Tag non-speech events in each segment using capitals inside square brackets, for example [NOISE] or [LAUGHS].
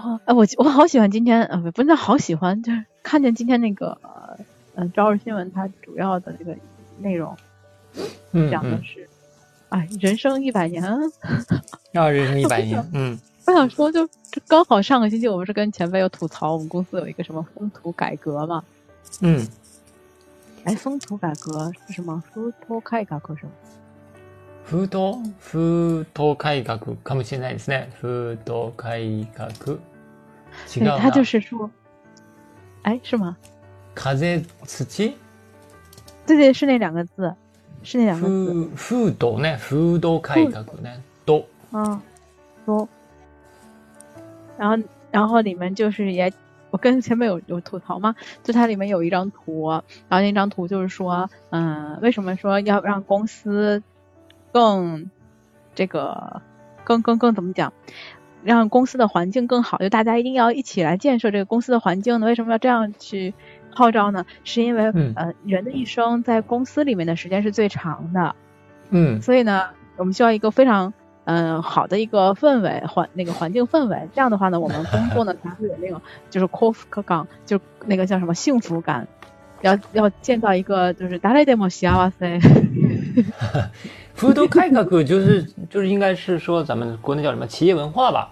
哦，哎，我我好喜欢今天，呃，不是好喜欢，就是看见今天那个，呃，朝日新闻它主要的这个内容，讲的是，哎，人生一百年，啊，人生一百[LAUGHS] 年，嗯，我想说，就刚好上个星期我不是跟前辈有吐槽，我们公司有一个什么风土改革嘛，嗯，哎，风土改革是什么？风土改革是吗？風土風土改革かもしれないですね。風土改革。 違う他就是说，哎，是吗？風土？对对，是那两个字，是那两个字。風土ね、風土改革ね、土。啊，土。然后，然后里面就是也，我跟前面有有吐槽吗？就它里面有一张图，然后那张图就是说，嗯，为什么说要让公司？更这个更更更怎么讲， 让公司的环境更好，就大家一定要一起来建设这个公司的环境呢？为什么要这样去号召呢？是因为呃人的一生在公司里面的时间是最长的，嗯，所以呢，我们需要一个非常嗯好的一个氛围环那个环境氛围，这样的话呢，我们工作呢才会有那种就是 c o f 港，就那个叫什么幸福感，要要建造一个就是达雷德莫西阿瓦塞。[LAUGHS] 福都改革就是 [LAUGHS] 就是应该是说咱们国内叫什么企业文化吧？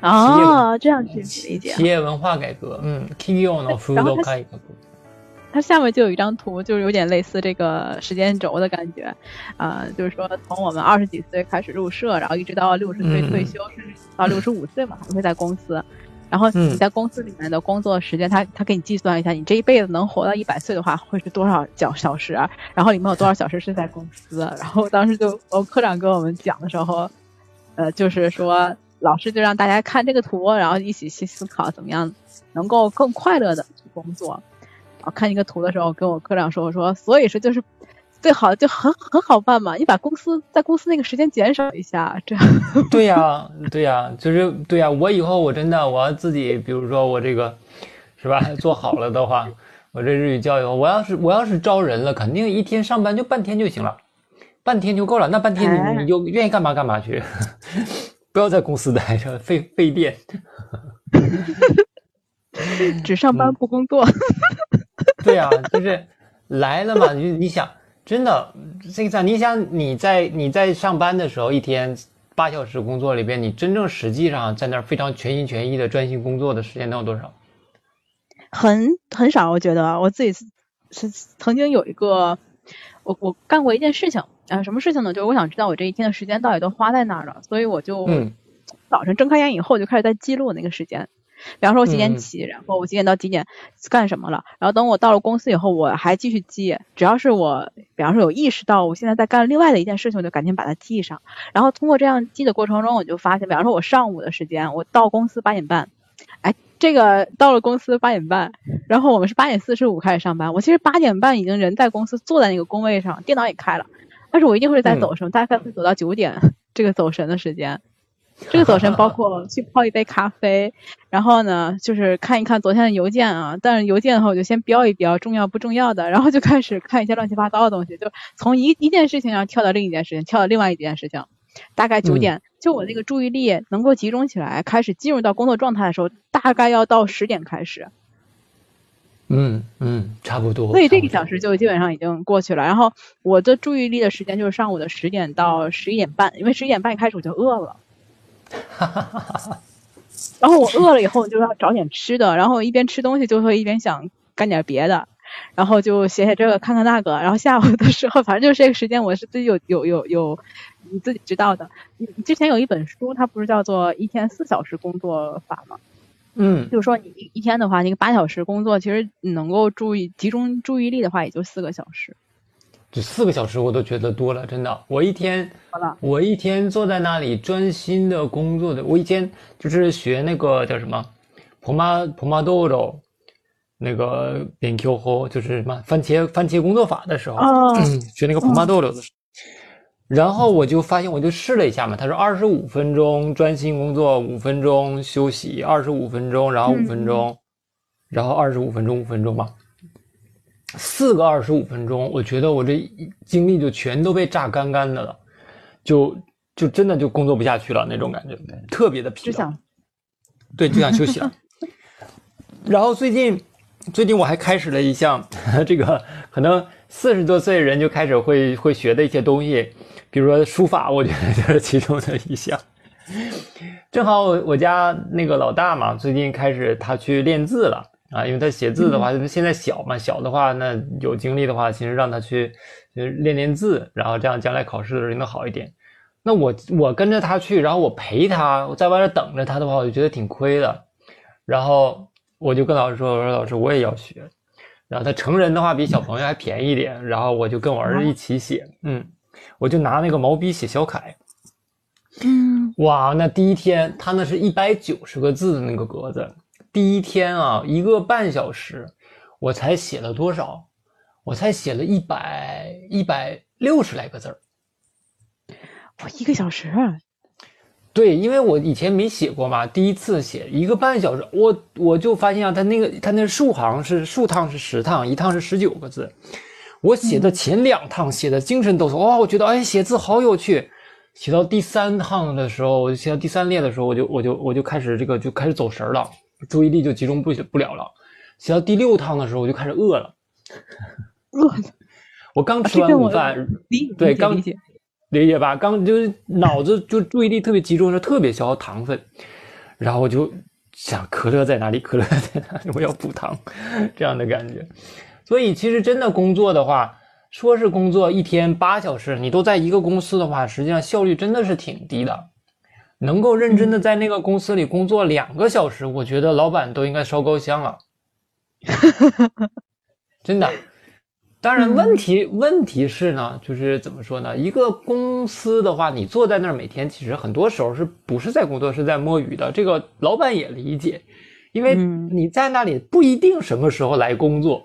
啊，这样去理解。企业文化改革，嗯，企业の福都改革。它下面就有一张图，就是有点类似这个时间轴的感觉，啊，就是说从我们二十几岁开始入社，然后一直到六十岁退休，甚至到六十五岁嘛，还会在公司。然后你在公司里面的工作时间，他他给你计算一下，你这一辈子能活到一百岁的话，会是多少小小时？然后里面有多少小时是在公司？然后当时就我科长跟我们讲的时候，呃，就是说老师就让大家看这个图，然后一起去思考怎么样能够更快乐的去工作。然后看一个图的时候，跟我科长说，我说所以说就是。最好就很很好办嘛，你把公司在公司那个时间减少一下，这样。[LAUGHS] 对呀，对呀，就是对呀。我以后我真的我要自己，比如说我这个，是吧？做好了的话，我这日语教育，我要是我要是招人了，肯定一天上班就半天就行了，半天就够了。那半天你你就愿意干嘛干嘛去，[LAUGHS] 不要在公司待着，费费电。[LAUGHS] 只上班不工作。对呀，就是来了嘛，你你想。真的，这个你想你在你在上班的时候，一天八小时工作里边，你真正实际上在那儿非常全心全意的专心工作的时间能有多少？很很少，我觉得我自己是是曾经有一个，我我干过一件事情啊，什么事情呢？就是我想知道我这一天的时间到底都花在哪儿了，所以我就早晨睁开眼以后就开始在记录那个时间。比方说，我几点起，然后我几点到几点干什么了，然后等我到了公司以后，我还继续记。只要是我，比方说有意识到我现在在干另外的一件事情，我就赶紧把它记上。然后通过这样记的过程中，我就发现，比方说我上午的时间，我到公司八点半，哎，这个到了公司八点半，然后我们是八点四十五开始上班，我其实八点半已经人在公司坐在那个工位上，电脑也开了，但是我一定会在走神，大概会走到九点这个走神的时间。这个早晨包括去泡一杯咖啡，然后呢，就是看一看昨天的邮件啊。但是邮件的话，我就先标一标重要不重要的，然后就开始看一些乱七八糟的东西，就从一一件事情上跳到另一件事情，跳到另外一件事情。大概九点，就我那个注意力能够集中起来，开始进入到工作状态的时候，大概要到十点开始。嗯嗯，差不多。所以这个小时就基本上已经过去了。然后我的注意力的时间就是上午的十点到十一点半，因为十一点半开始我就饿了。哈哈哈哈哈！然后我饿了以后就要找点吃的，然后一边吃东西就会一边想干点别的，然后就写写这个看看那个，然后下午的时候反正就是这个时间我是自己有有有有你自己知道的。你之前有一本书，它不是叫做一天四小时工作法吗？嗯，就是说你一一天的话，那个八小时工作，其实你能够注意集中注意力的话，也就四个小时。这四个小时我都觉得多了，真的。我一天，我一天坐在那里专心的工作的，我一天就是学那个叫什么 m a d o r o 那个研究后就是什么番茄番茄工作法的时候，[CLEARS THROAT] 学那个 Pomodoro 的时候，然后我就发现，我就试了一下嘛，他说二十五分钟专心工作，五分钟休息，二十五分钟，然后五分钟，然后二十五分钟五分钟嘛。四个二十五分钟，我觉得我这精力就全都被榨干干的了，就就真的就工作不下去了那种感觉，特别的疲劳。对，就想休息了。[LAUGHS] 然后最近，最近我还开始了一项 [LAUGHS] 这个可能四十多岁人就开始会会学的一些东西，比如说书法，我觉得就是其中的一项。正好我我家那个老大嘛，最近开始他去练字了啊，因为他写字的话，现在小嘛，小的话那有精力的话，其实让他去练练字，然后这样将来考试的时候能好一点。那我我跟着他去，然后我陪他，我在外面等着他的话，我就觉得挺亏的。然后我就跟老师说：“我说老师，我也要学。”然后他成人的话比小朋友还便宜一点，然后我就跟我儿子一起写，嗯，我就拿那个毛笔写小楷。嗯，哇，那第一天他那是一百九十个字的那个格子，第一天啊，一个半小时，我才写了多少？我才写了一百一百六十来个字儿。我一个小时，对，因为我以前没写过嘛，第一次写一个半小时，我我就发现啊，他那个他那数行是数趟是十趟，一趟是十九个字，我写的前两趟写的精神抖擞，哇，我觉得哎写字好有趣，写到第三趟的时候，我就写到第三列的时候，我就我就我就开始这个就开始走神了，注意力就集中不不了了，写到第六趟的时候，我就开始饿了，[LAUGHS] 饿了，我刚吃完午饭，对，刚。理解吧？刚就是脑子就注意力特别集中，是特别消耗糖分，然后我就想可乐在哪里？可乐在哪里？我要补糖，这样的感觉。所以其实真的工作的话，说是工作一天八小时，你都在一个公司的话，实际上效率真的是挺低的。能够认真的在那个公司里工作两个小时，我觉得老板都应该烧高香了。[LAUGHS] 真的。当然，问题问题是呢，就是怎么说呢？一个公司的话，你坐在那儿每天，其实很多时候是不是在工作，是在摸鱼的。这个老板也理解，因为你在那里不一定什么时候来工作。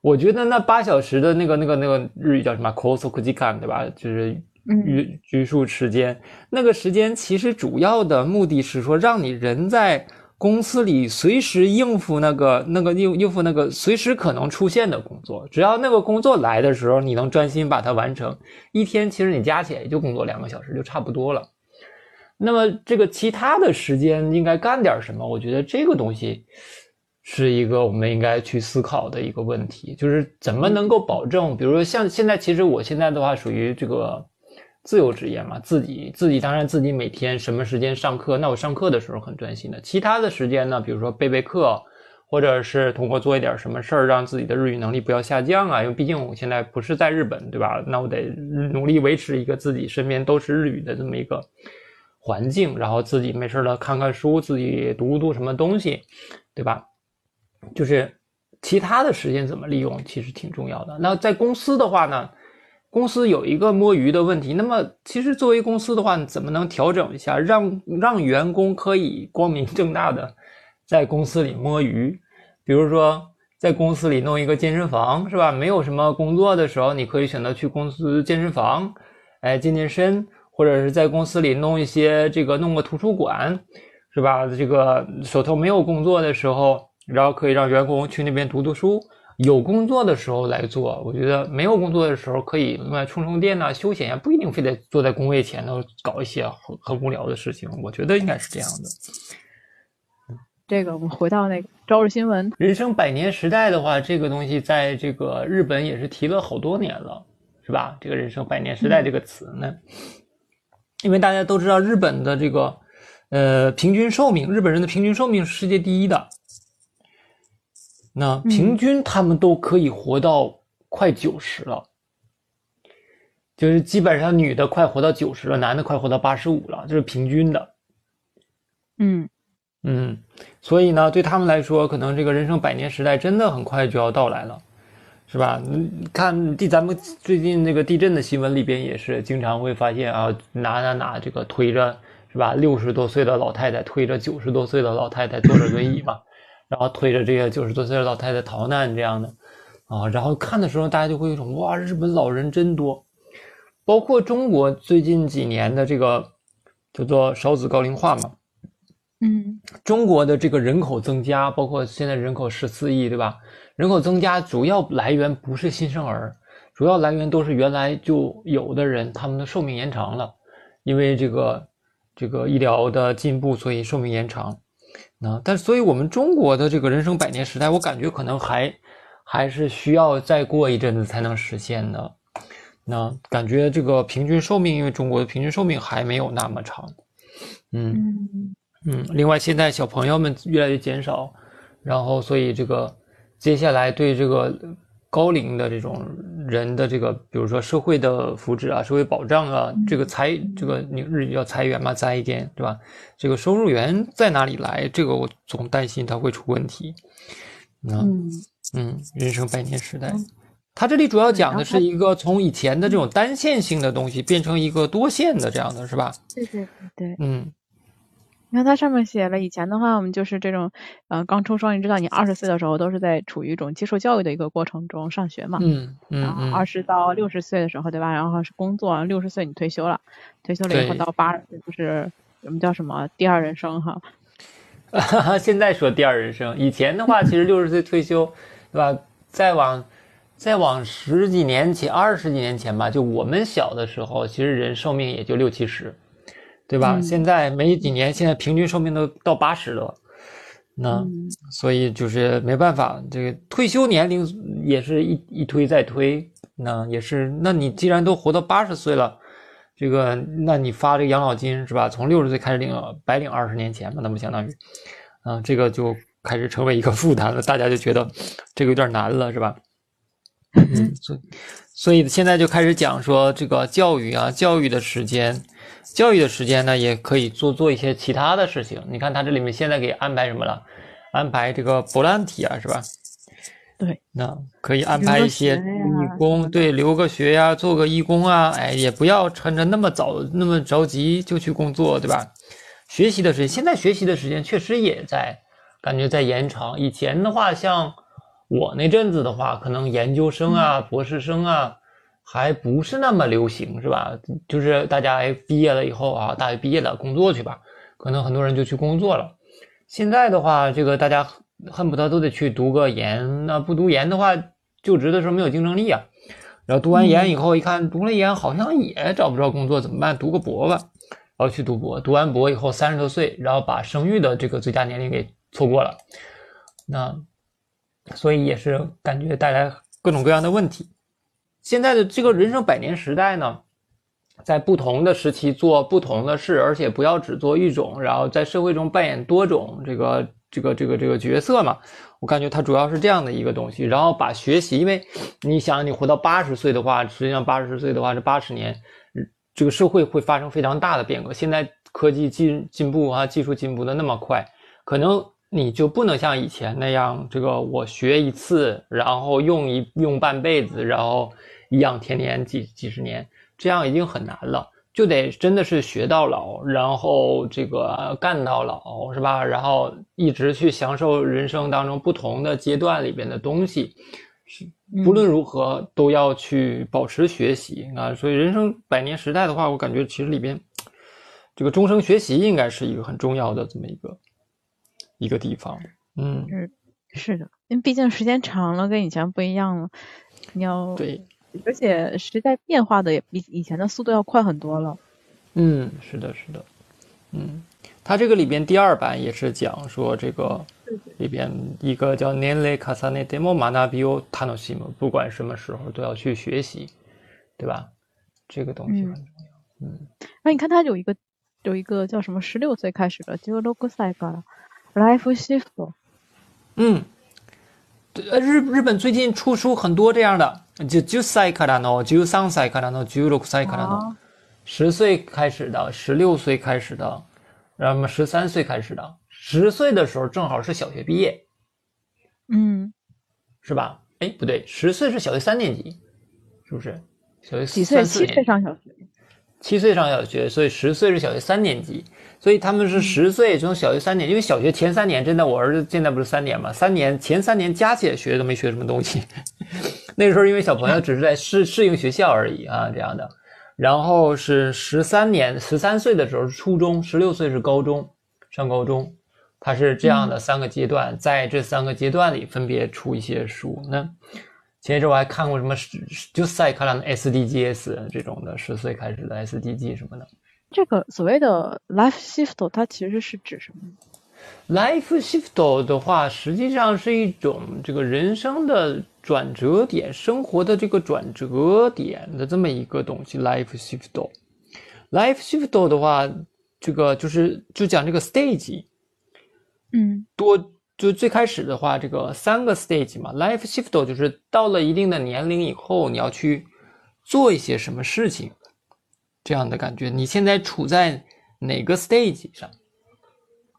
我觉得那八小时的那个那个那个日语叫什么 k o s o k u j i k a n 对吧？就是拘拘束时间，那个时间其实主要的目的是说，让你人在。公司里随时应付那个那个应应付那个随时可能出现的工作，只要那个工作来的时候，你能专心把它完成。一天其实你加起来也就工作两个小时就差不多了。那么这个其他的时间应该干点什么？我觉得这个东西是一个我们应该去思考的一个问题，就是怎么能够保证，比如说像现在，其实我现在的话属于这个。自由职业嘛，自己自己当然自己每天什么时间上课，那我上课的时候很专心的。其他的时间呢，比如说备备课，或者是通过做一点什么事儿，让自己的日语能力不要下降啊。因为毕竟我现在不是在日本，对吧？那我得努力维持一个自己身边都是日语的这么一个环境，然后自己没事了看看书，自己读读什么东西，对吧？就是其他的时间怎么利用，其实挺重要的。那在公司的话呢？公司有一个摸鱼的问题，那么其实作为公司的话，怎么能调整一下，让让员工可以光明正大的在公司里摸鱼？比如说在公司里弄一个健身房，是吧？没有什么工作的时候，你可以选择去公司健身房，哎，健健身，或者是在公司里弄一些这个弄个图书馆，是吧？这个手头没有工作的时候，然后可以让员工去那边读读书。有工作的时候来做，我觉得没有工作的时候可以用来充充电呐，休闲呀，不一定非得坐在工位前头搞一些很很无聊的事情。我觉得应该是这样的。这个我们回到那个朝日新闻，人生百年时代的话，这个东西在这个日本也是提了好多年了，是吧？这个人生百年时代这个词呢，因为大家都知道日本的这个呃平均寿命，日本人的平均寿命是世界第一的。那平均他们都可以活到快九十了，就是基本上女的快活到九十了，男的快活到八十五了，这是平均的。嗯嗯，所以呢，对他们来说，可能这个人生百年时代真的很快就要到来了，是吧？看地，咱们最近那个地震的新闻里边也是经常会发现啊，哪哪哪这个推着是吧，六十多岁的老太太推着九十多岁的老太太坐着轮椅嘛。然后推着这个九十多岁的老太太逃难这样的，啊，然后看的时候大家就会有一种哇，日本老人真多，包括中国最近几年的这个叫做少子高龄化嘛，嗯，中国的这个人口增加，包括现在人口十四亿，对吧？人口增加主要来源不是新生儿，主要来源都是原来就有的人他们的寿命延长了，因为这个。这个医疗的进步，所以寿命延长。那但所以我们中国的这个人生百年时代，我感觉可能还还是需要再过一阵子才能实现的。那感觉这个平均寿命，因为中国的平均寿命还没有那么长。嗯嗯，另外现在小朋友们越来越减少，然后所以这个接下来对这个高龄的这种人的这个，比如说社会的福祉啊、社会保障啊，这个裁这个你日语叫裁员嘛，裁一点对吧？这个收入源在哪里来？这个我总担心它会出问题。嗯嗯，人生百年时代。它这里主要讲的是一个从以前的这种单线性的东西变成一个多线的这样的是吧？对对对，嗯，你看它上面写了，以前的话我们就是这种，呃，刚出生，你知道你二十岁的时候都是在处于一种接受教育的一个过程中上学嘛，嗯嗯，然后二十到六十岁的时候对吧？然后是工作，六十岁你退休了，退休了以后到八十岁就是我们叫什么第二人生哈？[LAUGHS] 现在说第二人生，以前的话其实六十岁退休，对吧？再往。再往十几年前、二十几年前吧，就我们小的时候，其实人寿命也就六七十，对吧？现在没几年，现在平均寿命都到八十了。那所以就是没办法，这个退休年龄也是一一推再推。那也是，那你既然都活到八十岁了，这个那你发这个养老金是吧？从六十岁开始领，白领二十年前嘛，那不相当于，啊，这个就开始成为一个负担了。大家就觉得这个有点难了，是吧？嗯，所所以现在就开始讲说这个教育啊，教育的时间，教育的时间呢，也可以做做一些其他的事情。你看他这里面现在给安排什么了？安排这个博兰体啊，是吧？对，那可以安排一些义工，对，留个学呀，做个义工啊，哎，也不要趁着那么早那么着急就去工作，对吧？学习的时间，现在学习的时间确实也在感觉在延长。以前的话，像。我那阵子的话，可能研究生啊、博士生啊，还不是那么流行，是吧？就是大家毕业了以后啊，大学毕业了，工作去吧，可能很多人就去工作了。现在的话，这个大家恨不得都得去读个研，那不读研的话，就职的时候没有竞争力啊。然后读完研以后，一看读了研好像也找不着工作，怎么办？读个博吧，然后去读博。读完博以后三十多岁，然后把生育的这个最佳年龄给错过了，那。所以也是感觉带来各种各样的问题。现在的这个人生百年时代呢，在不同的时期做不同的事，而且不要只做一种，然后在社会中扮演多种这个这个这个这个角色嘛。我感觉它主要是这样的一个东西。然后把学习，因为你想你活到八十岁的话，实际上八十岁的话是八十年，这个社会会发生非常大的变革。现在科技进进步啊，技术进步的那么快，可能。你就不能像以前那样，这个我学一次，然后用一用半辈子，然后颐养天年几几十年，这样已经很难了，就得真的是学到老，然后这个干到老，是吧？然后一直去享受人生当中不同的阶段里边的东西，是不论如何都要去保持学习啊。所以人生百年时代的话，我感觉其实里边这个终生学习应该是一个很重要的这么一个。一个地方，嗯，是是的，因为毕竟时间长了，跟以前不一样了。你要对，而且时代变化的也比以前的速度要快很多了。嗯，是的，是的，嗯，它这个里边第二版也是讲说这个里边一个叫年累卡萨内 demo 马纳比欧塔诺西姆，不管什么时候都要去学习，对吧？这个东西很重要。嗯，那你看它有一个有一个叫什么十六岁开始的，就六个赛格了。Life shift，嗯，呃，日日本最近出书很多这样的，就就歳からの、十三歳からの、十六歳からの，十岁开始的，十六岁开始的，然后十三岁开始的，十岁的时候正好是小学毕业，嗯，是吧？哎，不对，十岁是小学三年级，是不是？小学几岁？七岁上小学。七岁上小学，所以十岁是小学三年级。所以他们是十岁从小学三年，因为小学前三年真的，我儿子现在不是三年嘛，三年前三年加起来学都没学什么东西。 [LAUGHS] 那时候因为小朋友只是在适适应学校而已啊，这样的。然后是十三年，十三岁的时候是初中，十六岁是高中，上高中，他是这样的三个阶段，在这三个阶段里分别出一些书。那前一阵我还看过什么就塞克兰的 SDGs 这种的，十岁开始的 SDG 什么的。这个所谓的 life shift，它其实是指什么？life shift 的话，实际上是一种这个人生的转折点，生活的这个转折点的这么一个东西。life shift，life shift 的话，这个就是就讲这个 stage，嗯，多就最开始的话，这个三个 stage 嘛，life shift 就是到了一定的年龄以后，你要去做一些什么事情。这样的感觉，你现在处在哪个 stage 上？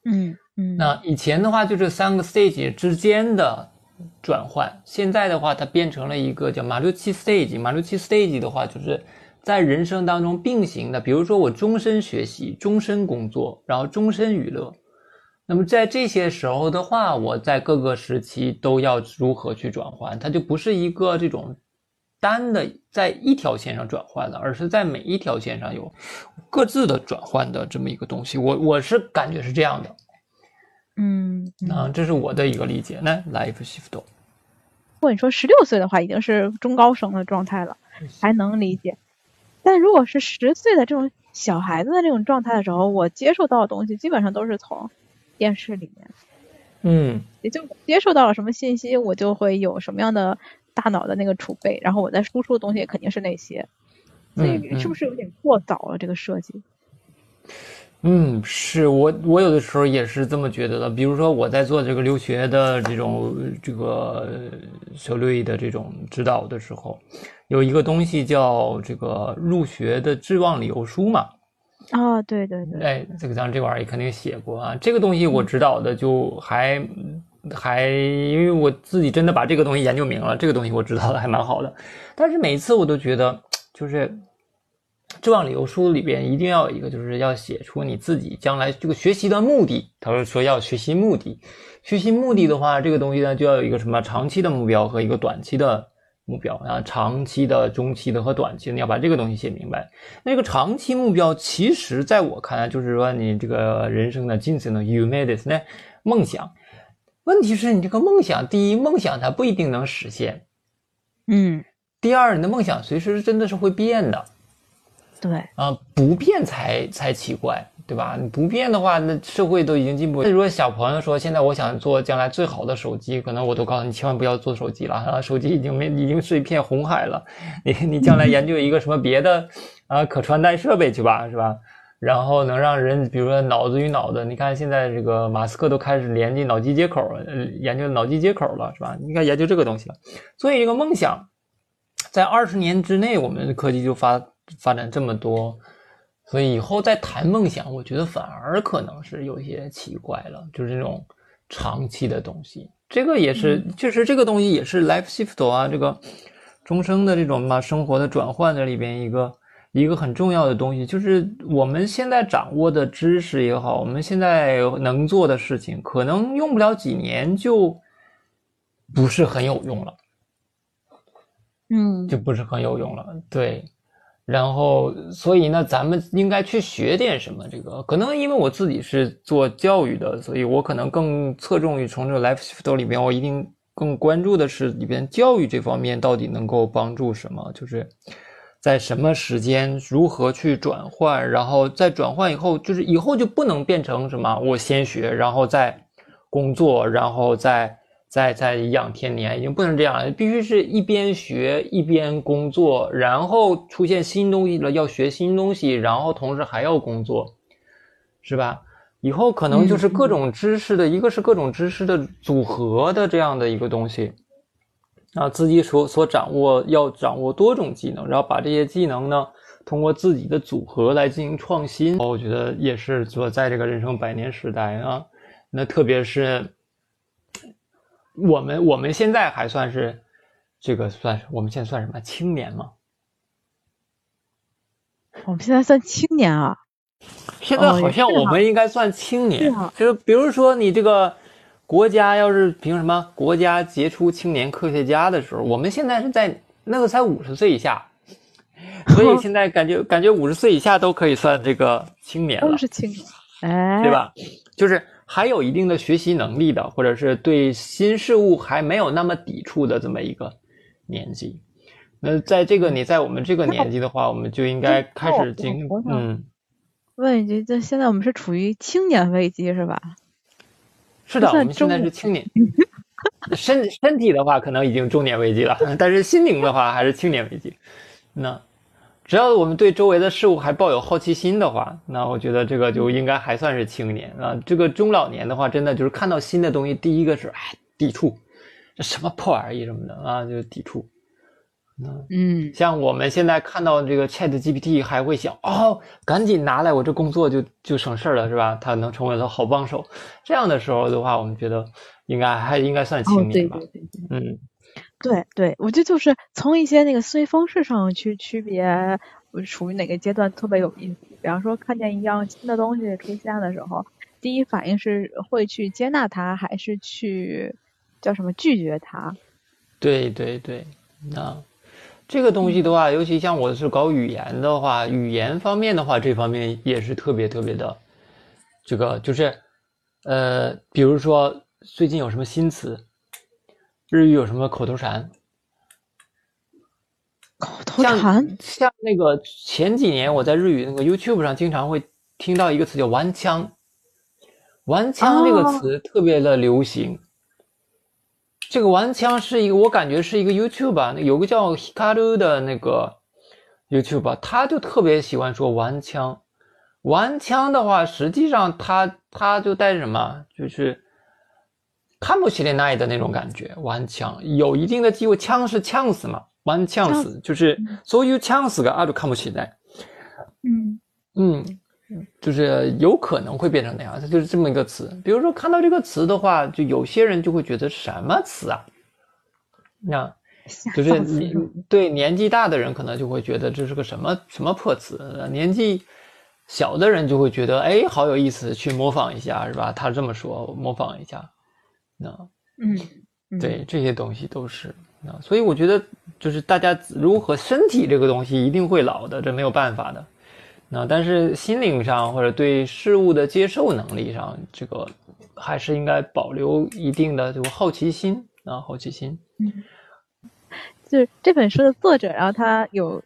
嗯嗯。那以前的话，就这三个 stage 之间的转换，现在的话，它变成了一个叫马六七 stage。马六七 stage 的话，就是在人生当中并行的。比如说，我终身学习，终身工作，然后终身娱乐。那么在这些时候的话，我在各个时期都要如何去转换？它就不是一个这种。单的在一条线上转换的，而是在每一条线上有各自的转换的这么一个东西。我我是感觉是这样的，嗯，啊，这是我的一个理解。那 life shift，如果你说十六岁的话，已经是中高生的状态了，还能理解。但如果是十岁的这种小孩子的这种状态的时候，我接受到的东西基本上都是从电视里面，嗯，也就接受到了什么信息，我就会有什么样的。大脑的那个储备，然后我在输出的东西也肯定是那些，所以是不是有点过早了这个设计？嗯，是我我有的时候也是这么觉得的。比如说我在做这个留学的这种这个小瑞的这种指导的时候，有一个东西叫这个入学的志望理由书嘛。啊，对对对。哎，这个咱这玩意儿也肯定写过啊。这个东西我指导的就还。还因为我自己真的把这个东西研究明了，这个东西我知道的还蛮好的。但是每次我都觉得，就是志望理由书里边一定要有一个，就是要写出你自己将来这个学习的目的。他说说要学习目的，学习目的的话，这个东西呢就要有一个什么长期的目标和一个短期的目标啊，长期的、中期的和短期的，你要把这个东西写明白。那个长期目标，其实在我看来，就是说你这个人生的精神的 you made it 呢梦想。问题是你这个梦想，第一，梦想它不一定能实现，嗯。第二，你的梦想随时真的是会变的，对啊，不变才才奇怪，对吧？你不变的话，那社会都已经进步。那如果小朋友说现在我想做将来最好的手机，可能我都告诉你千万不要做手机了啊，[LAUGHS] 手机已经没已经是一片红海了，你你将来研究一个什么别的 [LAUGHS] 啊可穿戴设备去吧，是吧？然后能让人，比如说脑子与脑子，你看现在这个马斯克都开始连接脑机接口，呃，研究脑机接口了，是吧？应该研究这个东西了。所以这个梦想，在二十年之内，我们的科技就发发展这么多，所以以后再谈梦想，我觉得反而可能是有些奇怪了，就是这种长期的东西。这个也是，确实这个东西也是 life shift 啊，这个终生的这种嘛生活的转换的里边一个。一个很重要的东西，就是我们现在掌握的知识也好，我们现在能做的事情，可能用不了几年就不是很有用了，嗯，就不是很有用了。对，然后所以呢，咱们应该去学点什么？这个可能因为我自己是做教育的，所以我可能更侧重于从这个 life shift 里边，我一定更关注的是里边教育这方面到底能够帮助什么，就是。在什么时间如何去转换，然后在转换以后，就是以后就不能变成什么我先学，然后再工作，然后再再再养天年，已经不能这样了，必须是一边学一边工作，然后出现新东西了要学新东西，然后同时还要工作，是吧？以后可能就是各种知识的一个是各种知识的组合的这样的一个东西。啊，自己所所掌握要掌握多种技能，然后把这些技能呢，通过自己的组合来进行创新。我觉得也是说，在这个人生百年时代啊，那特别是我们我们现在还算是这个算是我们现在算什么青年吗？我们现在算青年啊？[LAUGHS] 现在好像我们应该算青年，就是比如说你这个。国家要是凭什么国家杰出青年科学家的时候，我们现在是在那个才五十岁以下，所以现在感觉感觉五十岁以下都可以算这个青年了，都是青年，哎，对吧？就是还有一定的学习能力的，或者是对新事物还没有那么抵触的这么一个年纪。那在这个你在我们这个年纪的话，我们就应该开始进，[LAUGHS] 嗯。问一句，这现在我们是处于青年危机是吧？是的，我们现在是青年。[LAUGHS] 身身体的话，可能已经中年危机了，但是心灵的话，还是青年危机。那只要我们对周围的事物还抱有好奇心的话，那我觉得这个就应该还算是青年啊。这个中老年的话，真的就是看到新的东西，第一个是哎抵触，这什么破玩意什么的啊，就抵触。嗯，像我们现在看到这个 Chat GPT，还会想哦，赶紧拿来，我这工作就就省事了，是吧？它能成为了好帮手。这样的时候的话，我们觉得应该还应该算青年吧？嗯，对对，我觉得就是从一些那个思维方式上去区别，处于哪个阶段特别有意思。比方说，看见一样新的东西出现的时候，第一反应是会去接纳它，还是去叫什么拒绝它？对对对，那。这个东西的话，尤其像我是搞语言的话，语言方面的话，这方面也是特别特别的，这个就是，呃，比如说最近有什么新词，日语有什么口头禅，口头禅，像那个前几年我在日语那个 YouTube 上经常会听到一个词叫“玩枪”，“玩枪”这个词特别的流行。这个玩枪是一个，我感觉是一个 YouTube 啊，有个叫 Hikaru 的那个 YouTube，他就特别喜欢说玩枪。玩枪的话，实际上他他就带着什么，就是看不起来那的那种感觉。玩枪有一定的机会，枪是呛死嘛，玩呛死就是所有呛死个啊，就看不起来。嗯嗯。就是有可能会变成那样，它就是这么一个词。比如说看到这个词的话，就有些人就会觉得什么词啊？那，就是你对年纪大的人可能就会觉得这是个什么什么破词，年纪小的人就会觉得哎好有意思，去模仿一下是吧？他这么说，模仿一下。那，嗯，对，这些东西都是。那所以我觉得就是大家如何身体这个东西一定会老的，这没有办法的。那但是心灵上或者对事物的接受能力上，这个还是应该保留一定的这个好奇心啊，好奇心。嗯，就是这本书的作者，然后他有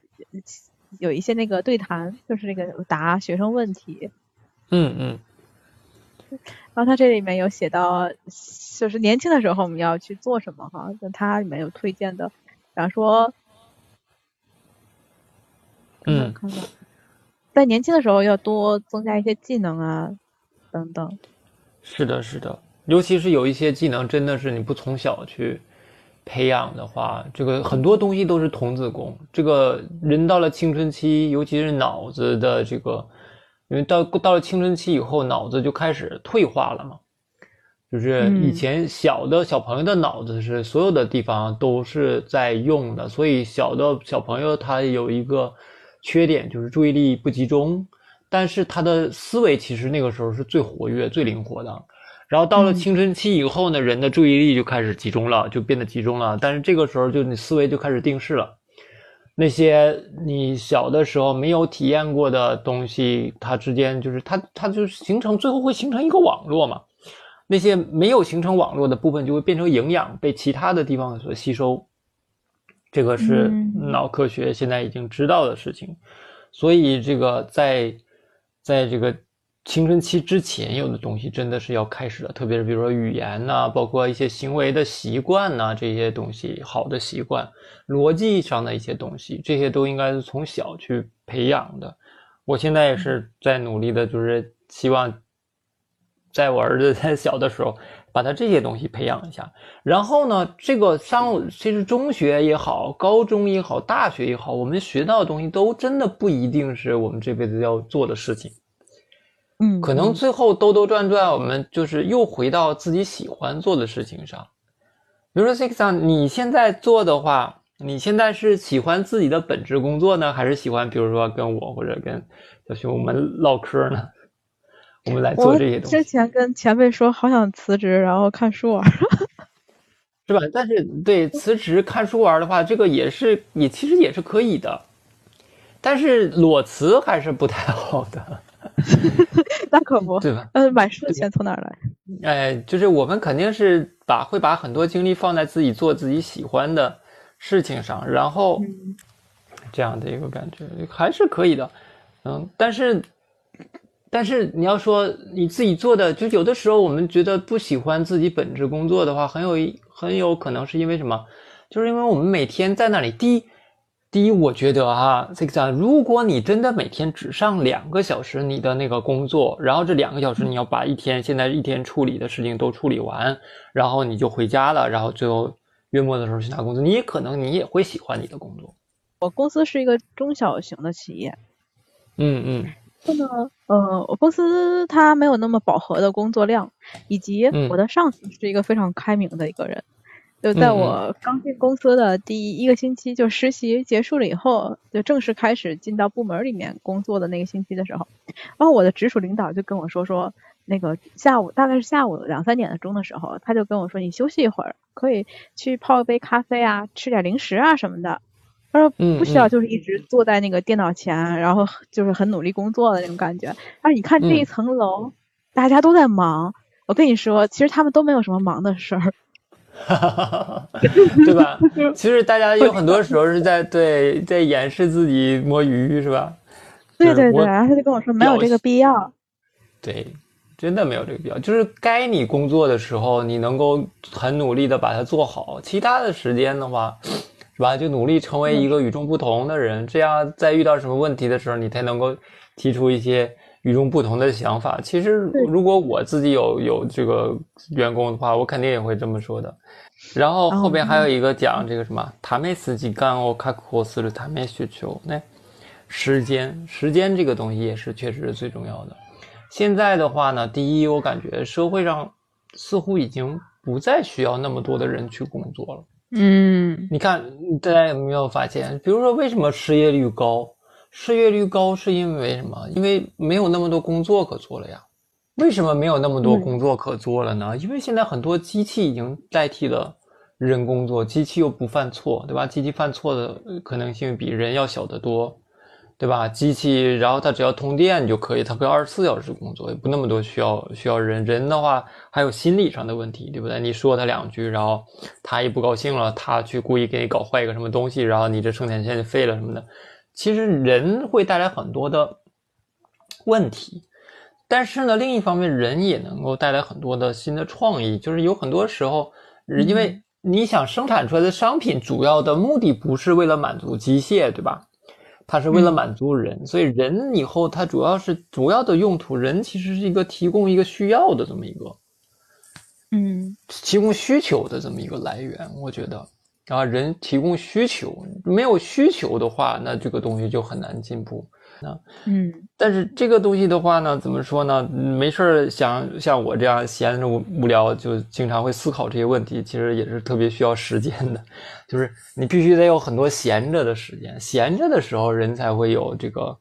有一些那个对谈，就是那个答学生问题。嗯嗯。然后他这里面有写到，就是年轻的时候我们要去做什么哈？那他里面有推荐的，比方说，嗯，看看。在年轻的时候要多增加一些技能啊，等等。是的，是的，尤其是有一些技能，真的是你不从小去培养的话，这个很多东西都是童子功。这个人到了青春期，尤其是脑子的这个，因为到到了青春期以后，脑子就开始退化了嘛。就是以前小的小朋友的脑子是所有的地方都是在用的，所以小的小朋友他有一个。缺点就是注意力不集中，但是他的思维其实那个时候是最活跃、最灵活的。然后到了青春期以后呢，人的注意力就开始集中了，就变得集中了。但是这个时候就你思维就开始定势了，那些你小的时候没有体验过的东西，它之间就是它它就形成最后会形成一个网络嘛。那些没有形成网络的部分就会变成营养，被其他的地方所吸收。这个是脑科学现在已经知道的事情，所以这个在在这个青春期之前，有的东西真的是要开始了，特别是比如说语言呐，包括一些行为的习惯呐，这些东西好的习惯、逻辑上的一些东西，这些都应该是从小去培养的。我现在也是在努力的，就是希望在我儿子 [LAUGHS] 在小的时候。把他这些东西培养一下，然后呢，这个上其实中学也好，高中也好，大学也好，我们学到的东西都真的不一定是我们这辈子要做的事情。嗯，可能最后兜兜转转，我们就是又回到自己喜欢做的事情上。比如说，Six 你现在做的话，你现在是喜欢自己的本职工作呢，还是喜欢比如说跟我或者跟小熊我们唠嗑呢？我们来做这些东西。之前跟前辈说好想辞职，然后看书玩，[LAUGHS] 是吧？但是对辞职看书玩的话，这个也是也其实也是可以的，但是裸辞还是不太好的。[LAUGHS] 那可不，对吧？呃，买书的钱从哪来？哎，就是我们肯定是把会把很多精力放在自己做自己喜欢的事情上，然后这样的一个感觉还是可以的。嗯，但是。但是你要说你自己做的，就有的时候我们觉得不喜欢自己本职工作的话，很有很有可能是因为什么？就是因为我们每天在那里。第一，第一，我觉得哈，这个如果你真的每天只上两个小时你的那个工作，然后这两个小时你要把一天现在一天处理的事情都处理完，然后你就回家了，然后最后月末的时候去拿工资，你也可能你也会喜欢你的工作。我公司是一个中小型的企业。嗯嗯。那么，呃，我公司它没有那么饱和的工作量，以及我的上司是一个非常开明的一个人。就在我刚进公司的第一个星期，就实习结束了以后，就正式开始进到部门里面工作的那个星期的时候，然后我的直属领导就跟我说说，那个下午大概是下午两三点的钟的时候，他就跟我说，你休息一会儿，可以去泡一杯咖啡啊，吃点零食啊什么的。他说不需要，就是一直坐在那个电脑前，然后就是很努力工作的那种感觉。但是你看这一层楼，大家都在忙。我跟你说，其实他们都没有什么忙的事儿，[LAUGHS] 对吧？其实大家有很多时候是在对 [LAUGHS] 在掩饰自己摸鱼，是吧？对对对，然后他就跟我说没有这个必要。对，真的没有这个必要。就是该你工作的时候，你能够很努力的把它做好。其他的时间的话。是吧？就努力成为一个与众不同的人，这样在遇到什么问题的时候，你才能够提出一些与众不同的想法。其实，如果我自己有有这个员工的话，我肯定也会这么说的。然后后边还有一个讲这个什么，他们自己干哦，卡库斯的他们需求，那时间，时间这个东西也是确实是最重要的。现在的话呢，第一，我感觉社会上似乎已经不再需要那么多的人去工作了。嗯，你看，大家有没有发现？比如说，为什么失业率高？失业率高是因为什么？因为没有那么多工作可做了呀。为什么没有那么多工作可做了呢？因为现在很多机器已经代替了人工作，机器又不犯错，对吧？机器犯错的可能性比人要小得多。对吧？机器，然后它只要通电就可以，它可以二十四小时工作，也不那么多需要需要人。人的话还有心理上的问题，对不对？你说他两句，然后他一不高兴了，他去故意给你搞坏一个什么东西，然后你这生产线就废了什么的。其实人会带来很多的问题，但是呢，另一方面，人也能够带来很多的新的创意。就是有很多时候，因为你想生产出来的商品，主要的目的不是为了满足机械，对吧？它是为了满足人，所以人以后它主要是主要的用途，人其实是一个提供一个需要的这么一个，嗯，提供需求的这么一个来源，我觉得，啊，人提供需求，没有需求的话，那这个东西就很难进步。那，嗯，但是这个东西的话呢，怎么说呢？没事儿想像我这样闲着无无聊，就经常会思考这些问题。其实也是特别需要时间的，就是你必须得有很多闲着的时间，闲着的时候人才会有这个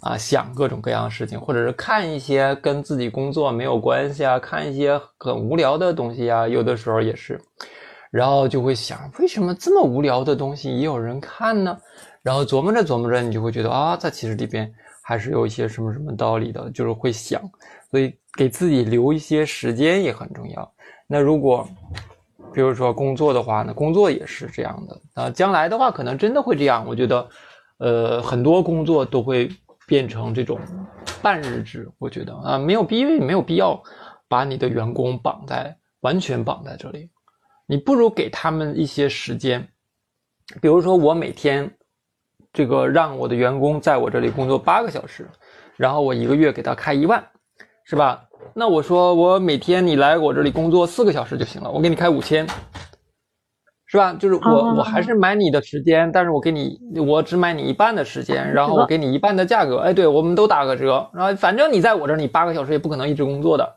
啊想各种各样的事情，或者是看一些跟自己工作没有关系啊，看一些很无聊的东西啊，有的时候也是，然后就会想，为什么这么无聊的东西也有人看呢？然后琢磨着琢磨着，你就会觉得啊，它其实里边还是有一些什么什么道理的，就是会想，所以给自己留一些时间也很重要。那如果比如说工作的话呢，工作也是这样的啊，将来的话可能真的会这样。我觉得，呃，很多工作都会变成这种半日制。我觉得啊，没有必因为没有必要把你的员工绑在完全绑在这里，你不如给他们一些时间，比如说我每天。这个让我的员工在我这里工作八个小时，然后我一个月给他开一万，是吧？那我说我每天你来我这里工作四个小时就行了，我给你开五千，是吧？就是我我还是买你的时间，但是我给你我只买你一半的时间，然后我给你一半的价格。哎，对，我们都打个折，然后反正你在我这儿，你八个小时也不可能一直工作的，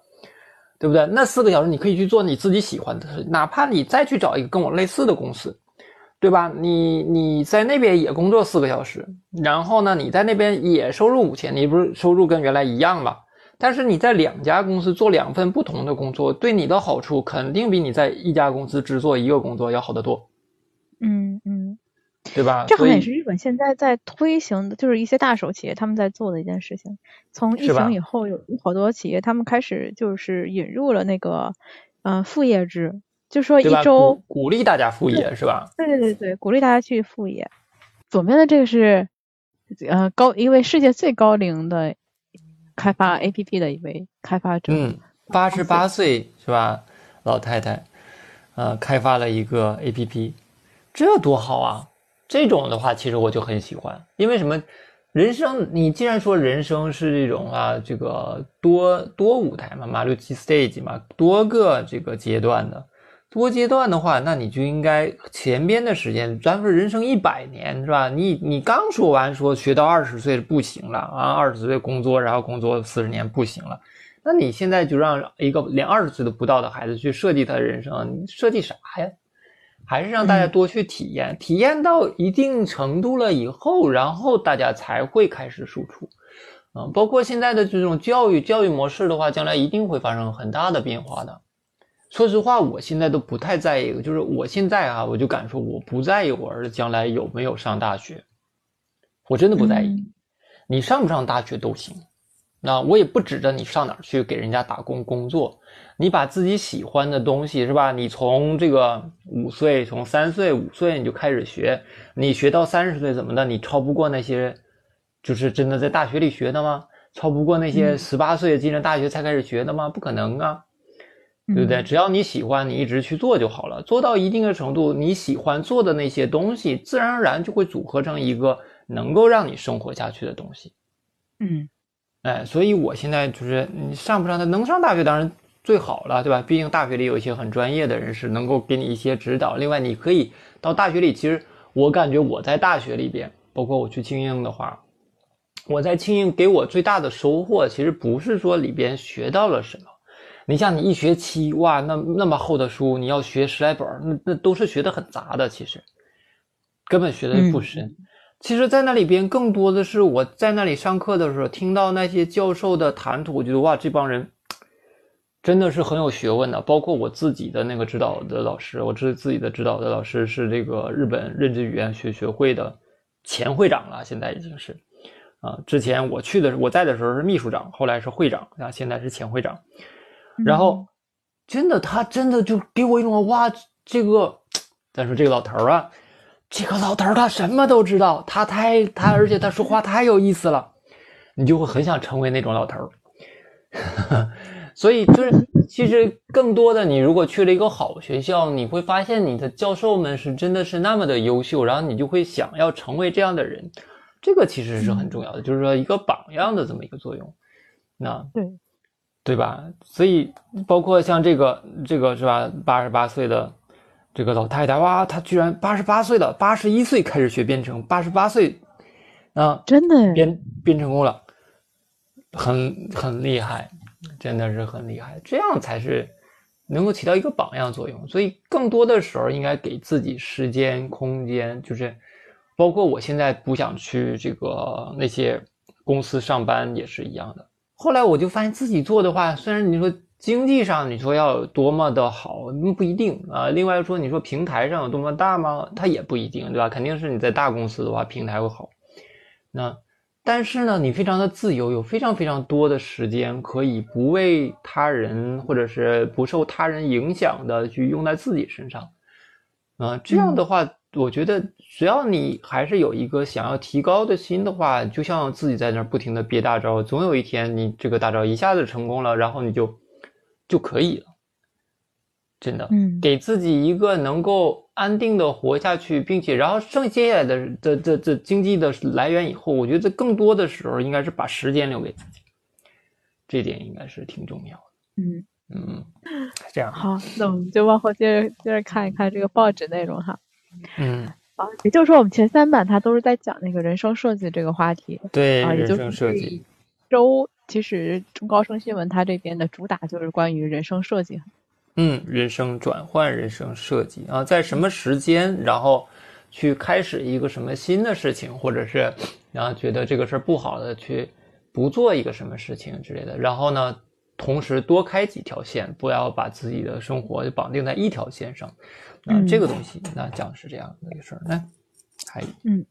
对不对？那四个小时你可以去做你自己喜欢的事，哪怕你再去找一个跟我类似的公司。对吧？你你在那边也工作四个小时，然后呢，你在那边也收入五千，你不是收入跟原来一样吗？但是你在两家公司做两份不同的工作，对你的好处肯定比你在一家公司只做一个工作要好得多。嗯嗯，对吧？这好像也是日本现在在推行的，就是一些大手企业他们在做的一件事情。从疫情以后，有好多企业他们开始就是引入了那个呃副业制。就说一周鼓励大家副业是吧？对对对对，鼓励大家去副业。左边的这个是呃高一位世界最高龄的开发 APP 的一位开发者。嗯，八十八岁是吧，老太太，呃，开发了一个 APP，这多好啊！这种的话，其实我就很喜欢，因为什么？人生，你既然说人生是这种啊，这个多多舞台嘛，马六七 stage 嘛，多个这个阶段的，多阶段的话，那你就应该前边的时间，咱说人生一百年是吧？你你刚说完说学到二十岁不行了啊，二十岁工作，然后工作四十年不行了，那你现在就让一个连二十岁都不到的孩子去设计他的人生，你设计啥呀？还是让大家多去体验，体验到一定程度了以后，然后大家才会开始输出，啊，包括现在的这种教育教育模式的话，将来一定会发生很大的变化的。说实话，我现在都不太在意，就是我现在啊，我就敢说，我不在意我儿子将来有没有上大学，我真的不在意，你上不上大学都行。那我也不指着你上哪儿去给人家打工工作，你把自己喜欢的东西是吧？你从这个五岁，从三岁、五岁你就开始学，你学到三十岁怎么的？你超不过那些，就是真的在大学里学的吗？超不过那些十八岁进了大学才开始学的吗？不可能啊，对不对？只要你喜欢，你一直去做就好了。做到一定的程度，你喜欢做的那些东西，自然而然就会组合成一个能够让你生活下去的东西。嗯。哎，所以我现在就是你上不上的能上大学当然最好了，对吧？毕竟大学里有一些很专业的人士能够给你一些指导。另外，你可以到大学里，其实我感觉我在大学里边，包括我去庆应的话，我在庆应给我最大的收获，其实不是说里边学到了什么。你像你一学期哇，那那么厚的书，你要学十来本，那那都是学的很杂的，其实根本学的不深。其实，在那里边更多的是我在那里上课的时候，听到那些教授的谈吐，我觉得哇，这帮人真的是很有学问的。包括我自己的那个指导的老师，我自自己的指导的老师是这个日本认知语言学学会的前会长了，现在已经是啊。之前我去的我在的时候是秘书长，后来是会长啊，现在是前会长。然后真的，他真的就给我一种哇，这个咱说这个老头啊。这个老头他什么都知道，他太他，而且他说话太有意思了，你就会很想成为那种老头所以就是，其实更多的，你如果去了一个好学校，你会发现你的教授们是真的是那么的优秀，然后你就会想要成为这样的人。这个其实是很重要的，就是说一个榜样的这么一个作用。那对对吧？所以包括像这个这个是吧，八十八岁的。这个老太太哇，她居然八十八岁了，八十一岁开始学编程，八十八岁啊，真的编编成功了，很很厉害，真的是很厉害，这样才是能够起到一个榜样作用。所以更多的时候应该给自己时间空间，就是包括我现在不想去这个那些公司上班也是一样的。后来我就发现自己做的话，虽然你说。经济上你说要多么的好，那不一定啊。另外说，你说平台上有多么大吗？它也不一定，对吧？肯定是你在大公司的话，平台会好。那但是呢，你非常的自由，有非常非常多的时间可以不为他人或者是不受他人影响的去用在自己身上。啊，这样的话，我觉得只要你还是有一个想要提高的心的话，就像自己在那儿不停的憋大招，总有一天你这个大招一下子成功了，然后你就。就可以了，真的，嗯，给自己一个能够安定的活下去，并且然后剩接下来的这这这经济的来源以后，我觉得更多的时候应该是把时间留给自己，这点应该是挺重要的。嗯嗯，这样好，那我们就往后接着接着看一看这个报纸内容哈。嗯，啊，也就是说我们前三版它都是在讲那个人生设计这个话题，对，啊人生设计周。其实中高声新闻它这边的主打就是关于人生设计，嗯，人生转换、人生设计。啊，在什么时间，然后去开始一个什么新的事情，或者是然后觉得这个事儿不好的去不做一个什么事情之类的，然后呢，同时多开几条线，不要把自己的生活就绑定在一条线上。啊，这个东西那讲的是这样的一个事儿，来还嗯。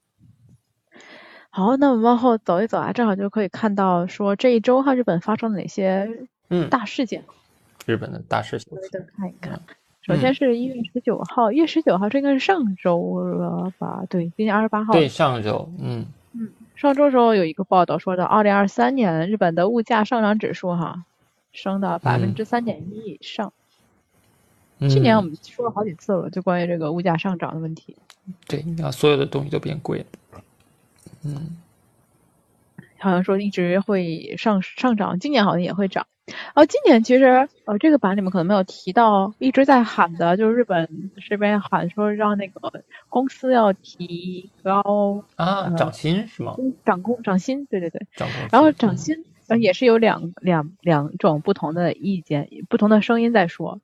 好，那我们往后走一走啊，正好就可以看到说这一周哈，日本发生了哪些嗯。大事件？日本的大事情，看一看。首先是一月十九号，一月十九号这应该是上周了吧？对，今年二十八号。对，上周，嗯嗯，上周时候有一个报道说的，二零二三年日本的物价上涨指数哈，升到百分之三点一以上。去年我们说了好几次了，就关于这个物价上涨的问题。对，你看所有的东西都变贵了。嗯，好像说一直会上上涨，今年好像也会涨。哦，今年其实呃这个版里面可能没有提到，一直在喊的就是日本这边喊说让那个公司要提高啊涨薪是吗？涨工涨薪，对对对。涨工。然后涨薪呃也是有两两两种不同的意见，不同的声音在说。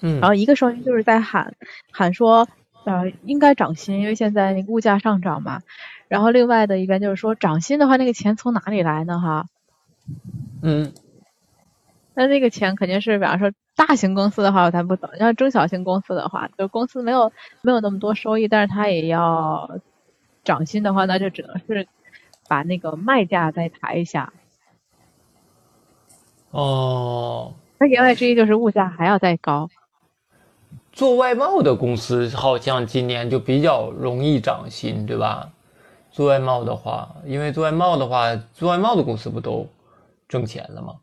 嗯。然后一个声音就是在喊喊说呃应该涨薪，因为现在那个物价上涨嘛。然后另外的一边就是说涨薪的话，那个钱从哪里来呢？哈。嗯。那那个钱肯定是，比方说大型公司的话，我才不懂；要中小型公司的话，就公司没有没有那么多收益，但是他也要涨薪的话，那就只能是把那个卖价再抬一下。哦。那言外之意就是物价还要再高。做外贸的公司好像今年就比较容易涨薪，对吧？做外贸的话，因为做外贸的话，做外贸的公司不都挣钱了吗？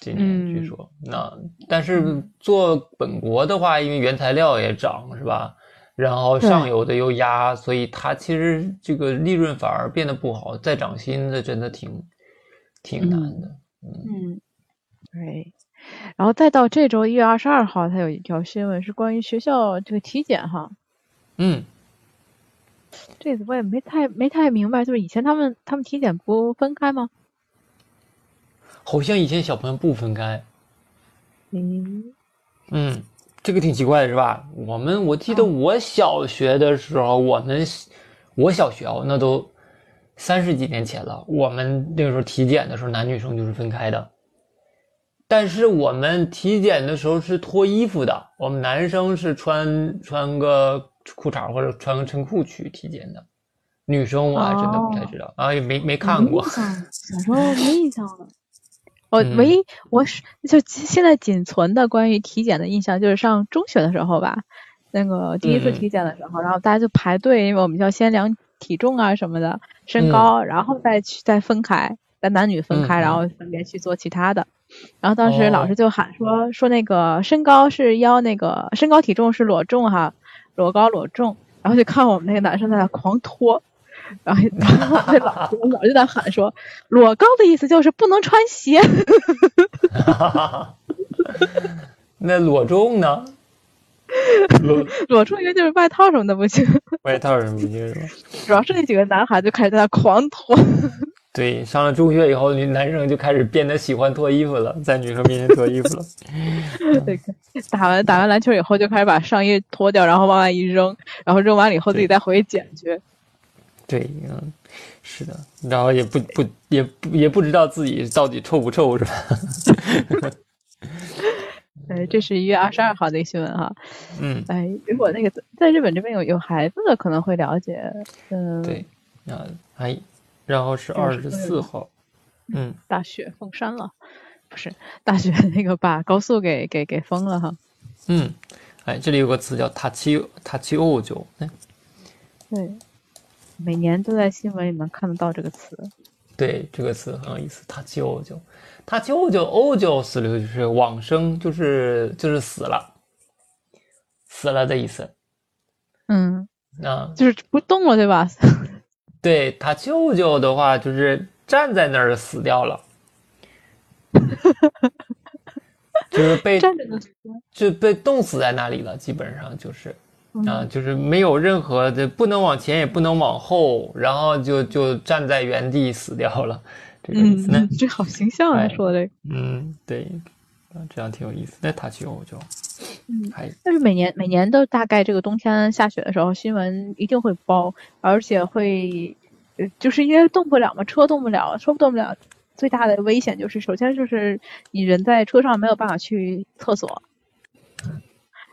今年据说，那但是做本国的话，因为原材料也涨，是吧？然后上游的又压，所以它其实这个利润反而变得不好。再涨新的真的挺挺难的。嗯，对。然后再到这周一月二十二号，它有一条新闻是关于学校这个体检哈。嗯，这次我也没太没太明白，就是以前他们他们体检不分开吗？好像以前小朋友不分开，嗯，嗯，这个挺奇怪的是吧？我们我记得我小学的时候，我们我小学哦，那都三十几年前了。我们那个时候体检的时候，男女生就是分开的。但是我们体检的时候是脱衣服的，我们男生是穿穿个裤衩或者穿个衬裤去体检的，女生我还真的不太知道啊，也没没看过。小时候没印象了。我唯一我是就现在仅存的关于体检的印象，就是上中学的时候吧，那个第一次体检的时候，然后大家就排队，因为我们要先量体重啊什么的，身高，然后再去再分开，再男女分开，然后分别去做其他的。然后当时老师就喊说说那个身高是要那个身高体重是裸重哈，裸高裸重，然后就看我们那个男生在那狂脱。然后，然后那老就在喊说：“裸高的意思就是不能穿鞋。[LAUGHS] ”那裸重呢？裸裸重应该就是外套什么的不行。[LAUGHS] 外套什么不行是吧？主要是那几个男孩就开始在那狂脱。[LAUGHS] 对，上了中学以后，女男生就开始变得喜欢脱衣服了，在女生面前脱衣服了。对，打完打完篮球以后，就开始把上衣脱掉，然后往外一扔，然后扔完了以后自己再回去捡去。对，嗯，是的，然后也不不也不也不知道自己到底臭不臭，是吧？哎，[LAUGHS] 这是一月二十二号的新闻哈。嗯。哎，如果那个在日本这边有有孩子的，可能会了解。嗯。对。啊，哎，然后是二十四号。嗯。大雪封山了，不是大雪那个把高速给给给封了哈。嗯。哎，这里有个词叫塔七塔七欧九。哎。对。每年都在新闻里能看得到这个词，对这个词很有意思。他舅舅，他舅舅欧舅死了就是往生，就是就是死了，死了的意思。嗯，啊，就是不动了，对吧？对他舅舅的话，就是站在那儿死掉了，[LAUGHS] 就是被就被冻死在那里了，基本上就是。啊，就是没有任何的，不能往前，也不能往后，然后就就站在原地死掉了，这个意思。那这好形象啊，说的。嗯，对，啊，这样挺有意思。那塔奇欧就，嗯，还。但是每年每年都大概这个冬天下雪的时候，新闻一定会报，而且会，就是因为动不了嘛，车动不了，车动不了，最大的危险就是，首先就是你人在车上没有办法去厕所。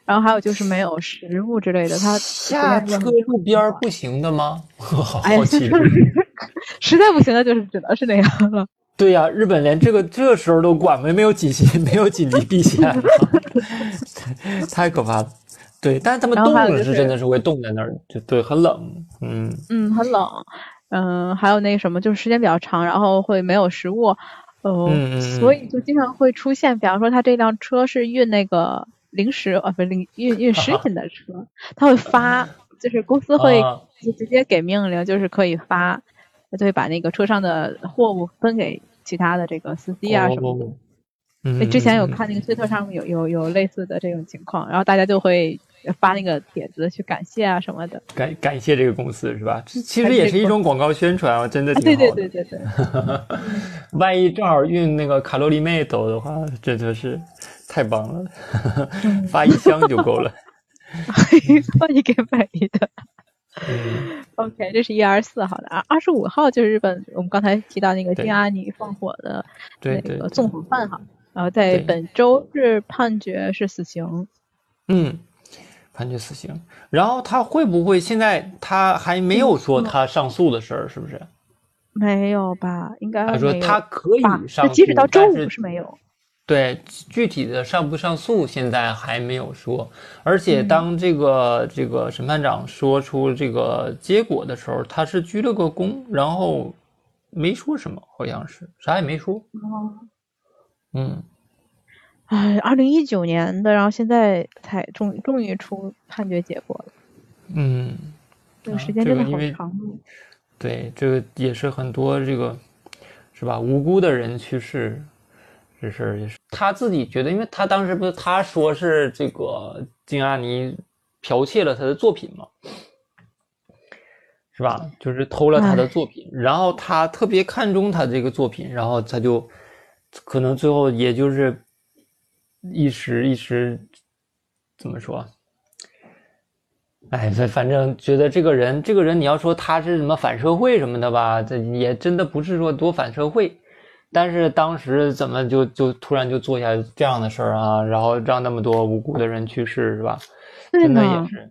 然后还有就是没有食物之类的，他下车路边不行的吗？[LAUGHS] 我好奇，[LAUGHS] 实在不行的，就是只能是那样了。[LAUGHS] 对呀，日本连这个这时候都管没没有紧急没有紧急避险，太可怕了。对，但是他们冻了是真的是会冻在那儿，就对，很冷。嗯嗯，很冷。嗯，还有那什么，就是时间比较长，然后会没有食物，呃，所以就经常会出现，比方说他这辆车是运那个零食，啊，不是运运食品的车，他会发，就是公司会就直接给命令，就是可以发，他就会把那个车上的货物分给其他的这个司机啊什么的。嗯，之前有看那个推特上面有有有类似的这种情况，然后大家就会。发那个帖子去感谢啊什么的，感感谢这个公司是吧？这其实也是一种广告宣传啊，真的挺好的。对对对对对。[LAUGHS] 万一正好运那个卡路里妹走的话，这就是太棒了，发一箱就够了。[LAUGHS] 发一给美的。OK，这是一二四号的啊，二十五号就是日本我们刚才提到那个金阿尼放火的那个纵火犯哈，然后在本周日判决是死刑。嗯。判决死刑，然后他会不会现在他还没有说他上诉的事儿，是不是？没有吧？应该他说他可以上诉，即使到周五是没有。对，具体的上不上诉现在还没有说。而且当这个这个审判长说出这个结果的时候，他是鞠了个躬，然后没说什么，好像是啥也没说。嗯。哎，二零一九年的，然后现在才终终于出判决结果了。嗯，这个时间真的好长。对，这个也是很多这个是吧？无辜的人去世，这事儿也是他自己觉得，因为他当时不是他说是这个金阿尼剽窃了他的作品嘛，是吧？就是偷了他的作品，然后他特别看重他这个作品，然后他就可能最后也就是。一时一时，怎么说？哎，反反正觉得这个人，这个人，你要说他是什么反社会什么的吧，这也真的不是说多反社会。但是当时怎么就就突然就做下这样的事儿啊？然后让那么多无辜的人去世，是吧？真的也是，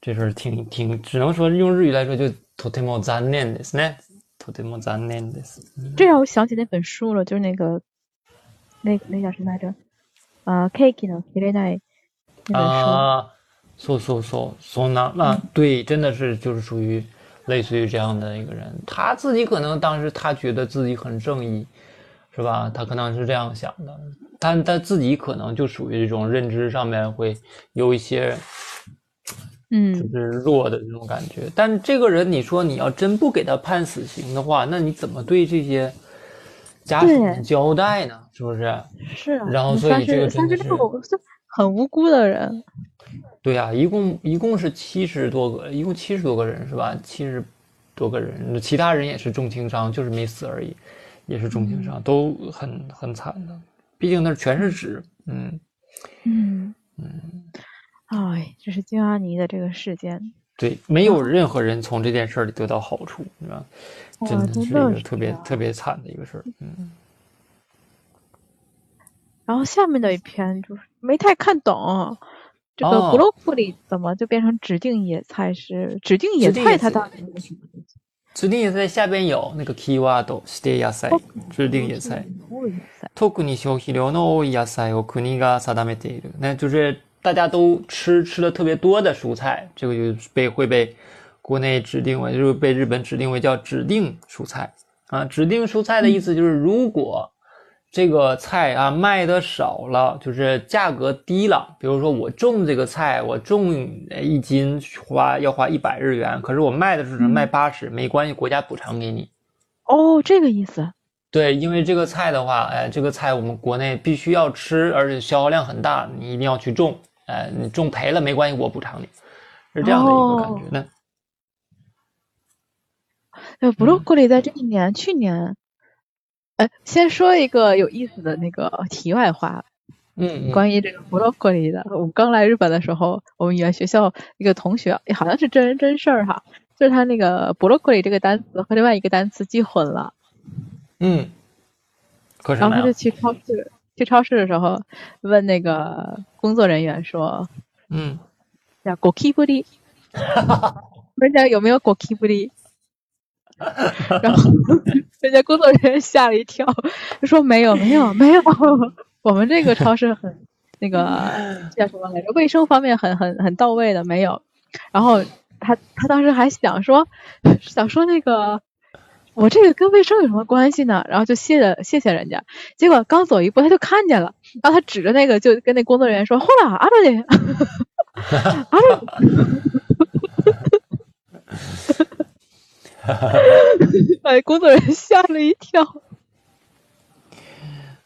这事儿挺挺，只能说用日语来说，就とても残念ですね。とても残念です。这让我想起那本书了，就是那个，那那叫什么来着？啊，cake 呢？切れない啊，そうそうそう，そんな那对，真的是就是属于 类似于这样的一个人，他自己可能当时他觉得自己很正义，是吧？他可能是这样想的，但他自己可能就属于这种认知上面会有一些，嗯，就是弱的这种感觉。但这个人，你说你要真不给他判死刑的话，那你怎么对这些？家属交代呢，是不是？是。然后，所以这个真的是很无辜的人。对呀，一共一共是七十多个，一共七十多个人是吧？七十多个人，其他人也是重轻伤，就是没死而已，也是重轻伤，都很很惨的。毕竟那全是纸，嗯嗯嗯。哎，这是金阿尼的这个事件。对，没有任何人从这件事里得到好处，是吧？真的是一个特别特别惨的一个事儿，嗯。然后下面的一篇就是没太看懂，这个 broccoli 怎么就变成指定野菜？是指定野菜，它到底是什么意思？指定野菜下边有那个 keyword 指定野菜，指定野菜。特に消費量の多い野菜を国が定めている。那就是大家都吃吃的特别多的蔬菜，这个就被会被。国内指定为就是被日本指定为叫指定蔬菜啊，指定蔬菜的意思就是，如果 这个菜啊卖的少了，就是价格低了，比如说我种这个菜，我种一斤花要花一百日元，可是我卖的时候卖八十，没关系，国家补偿给你。哦，这个意思。对，因为这个菜的话，哎，这个菜我们国内必须要吃，而且消耗量很大，你一定要去种。哎，你种赔了没关系，我补偿你，是这样的一个感觉。那。呃，broccoli 在这一年，去年，哎，先说一个有意思的那个题外话，嗯，关于这个 broccoli 的。我们刚来日本的时候，我们语言学校一个同学，好像是真人真事儿哈，就是他那个 broccoli 这个单词和另外一个单词记混了，嗯，然后他就去超市，去超市的时候问那个工作人员说，嗯，叫 g o k i b u r i 问下有没有 g o k i b u r i [LAUGHS] 然后人家工作人员吓了一跳，说没有没有没有，我们这个超市很那个 [LAUGHS] 叫什么来着？卫生方面很很很到位的，没有。然后他他当时还想说想说那个我这个跟卫生有什么关系呢？然后就谢了谢谢人家，结果刚走一步他就看见了，然后他指着那个就跟那工作人员说：“后来阿罗的，阿罗。” [LAUGHS] 把 [LAUGHS] 工作人员吓了一跳。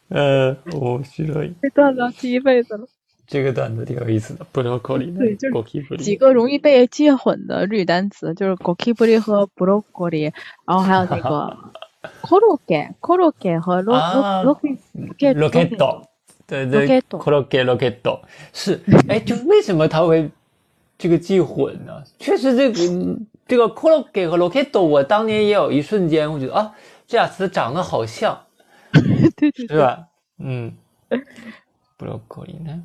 呃，我知道。这段子记一辈子了。这个段子挺有意思的，不罗口里。对，就是几个容易被记混的日语单词，就是 goki 布里和 broccoli，然后还有那个 [LAUGHS] koroke，koroke 和 ro ro rocket，对对，koroke rocket 是，[LAUGHS] 哎，就为什么他会这个记混呢？确实，这个这个 koroke 和 rocket，我当年也有一瞬间，我觉得啊，这俩词长得好像。[LAUGHS] 对对是吧？嗯，broccoli 呢？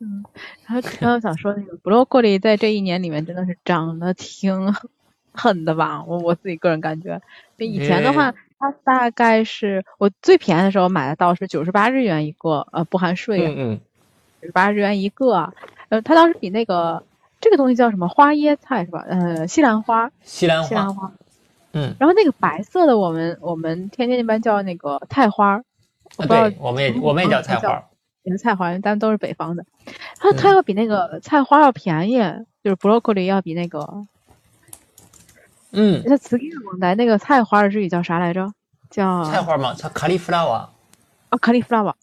嗯，然后刚刚想说那个 broccoli 在这一年里面真的是长得挺狠的吧？我我自己个人感觉，以前的话，它大概是我最便宜的时候买的到是九十八日元一个，呃，不含税，嗯嗯，九十八日元一个，呃，它当时比那个这个东西叫什么花椰菜是吧？呃，西兰花，西兰花，西兰花。嗯，然后那个白色的，我们我们天津那边叫那个菜花，我对，我们也我们也叫菜花，也是菜花，咱都是北方的。它它要比那个菜花要便宜，就是 broccoli 要比那个，嗯，那词典上来那个菜花的日语叫啥来着？叫菜花吗？叫卡利弗拉瓦。啊，卡利弗拉瓦。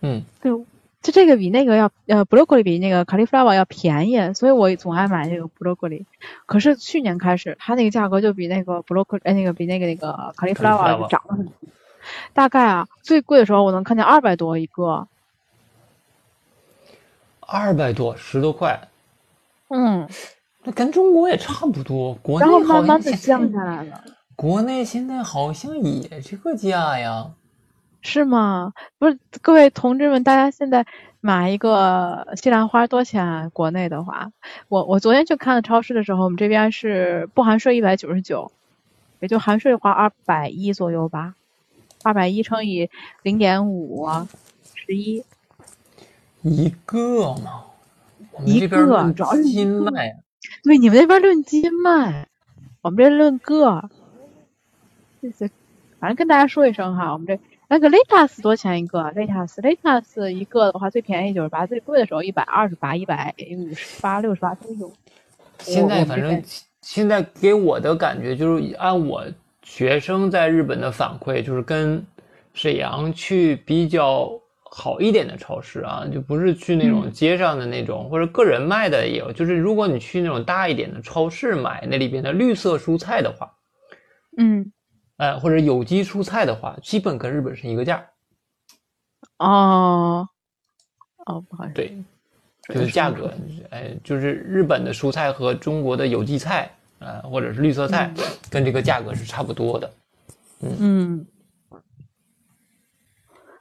嗯，对。就这个比那个要呃，broccoli 比那个 cauliflower 要便宜，所以我总爱买这个 broccoli。可是去年开始，它那个价格就比那个 broccoli 哎，那个比那个那个 cauliflower 就涨了很多。大概啊，最贵的时候我能看见二百多一个。二百多，十多块。嗯，那跟中国也差不多。国内然后慢慢的降下来了。国内现在好像也这个价呀。是吗？不是，各位同志们，大家现在买一个西兰花多钱？国内的话，我我昨天去看了超市的时候，我们这边是不含税一百九十九，也就含税的话二百一左右吧，二百一乘以零点五，十一。一个吗？一个，主要是斤卖。对，你们那边论斤卖，我们这论个。谢谢，反正跟大家说一声哈，我们这。那个 lettuce 多钱一个？lettuce lettuce 一个的话，最便宜九十八，最贵的时候一百二十八、一百五十八、六十八都有。现在反正现在给我的感觉就是，按我学生在日本的反馈，就是跟沈阳去比较好一点的超市啊，就不是去那种街上的那种，或者个人卖的也有。就是如果你去那种大一点的超市买那里边的绿色蔬菜的话，嗯。呃，或者有机蔬菜的话，基本跟日本是一个价。哦，哦，不好意思，对，就是价格，哎，就是日本的蔬菜和中国的有机菜，呃，或者是绿色菜，跟这个价格是差不多的。嗯，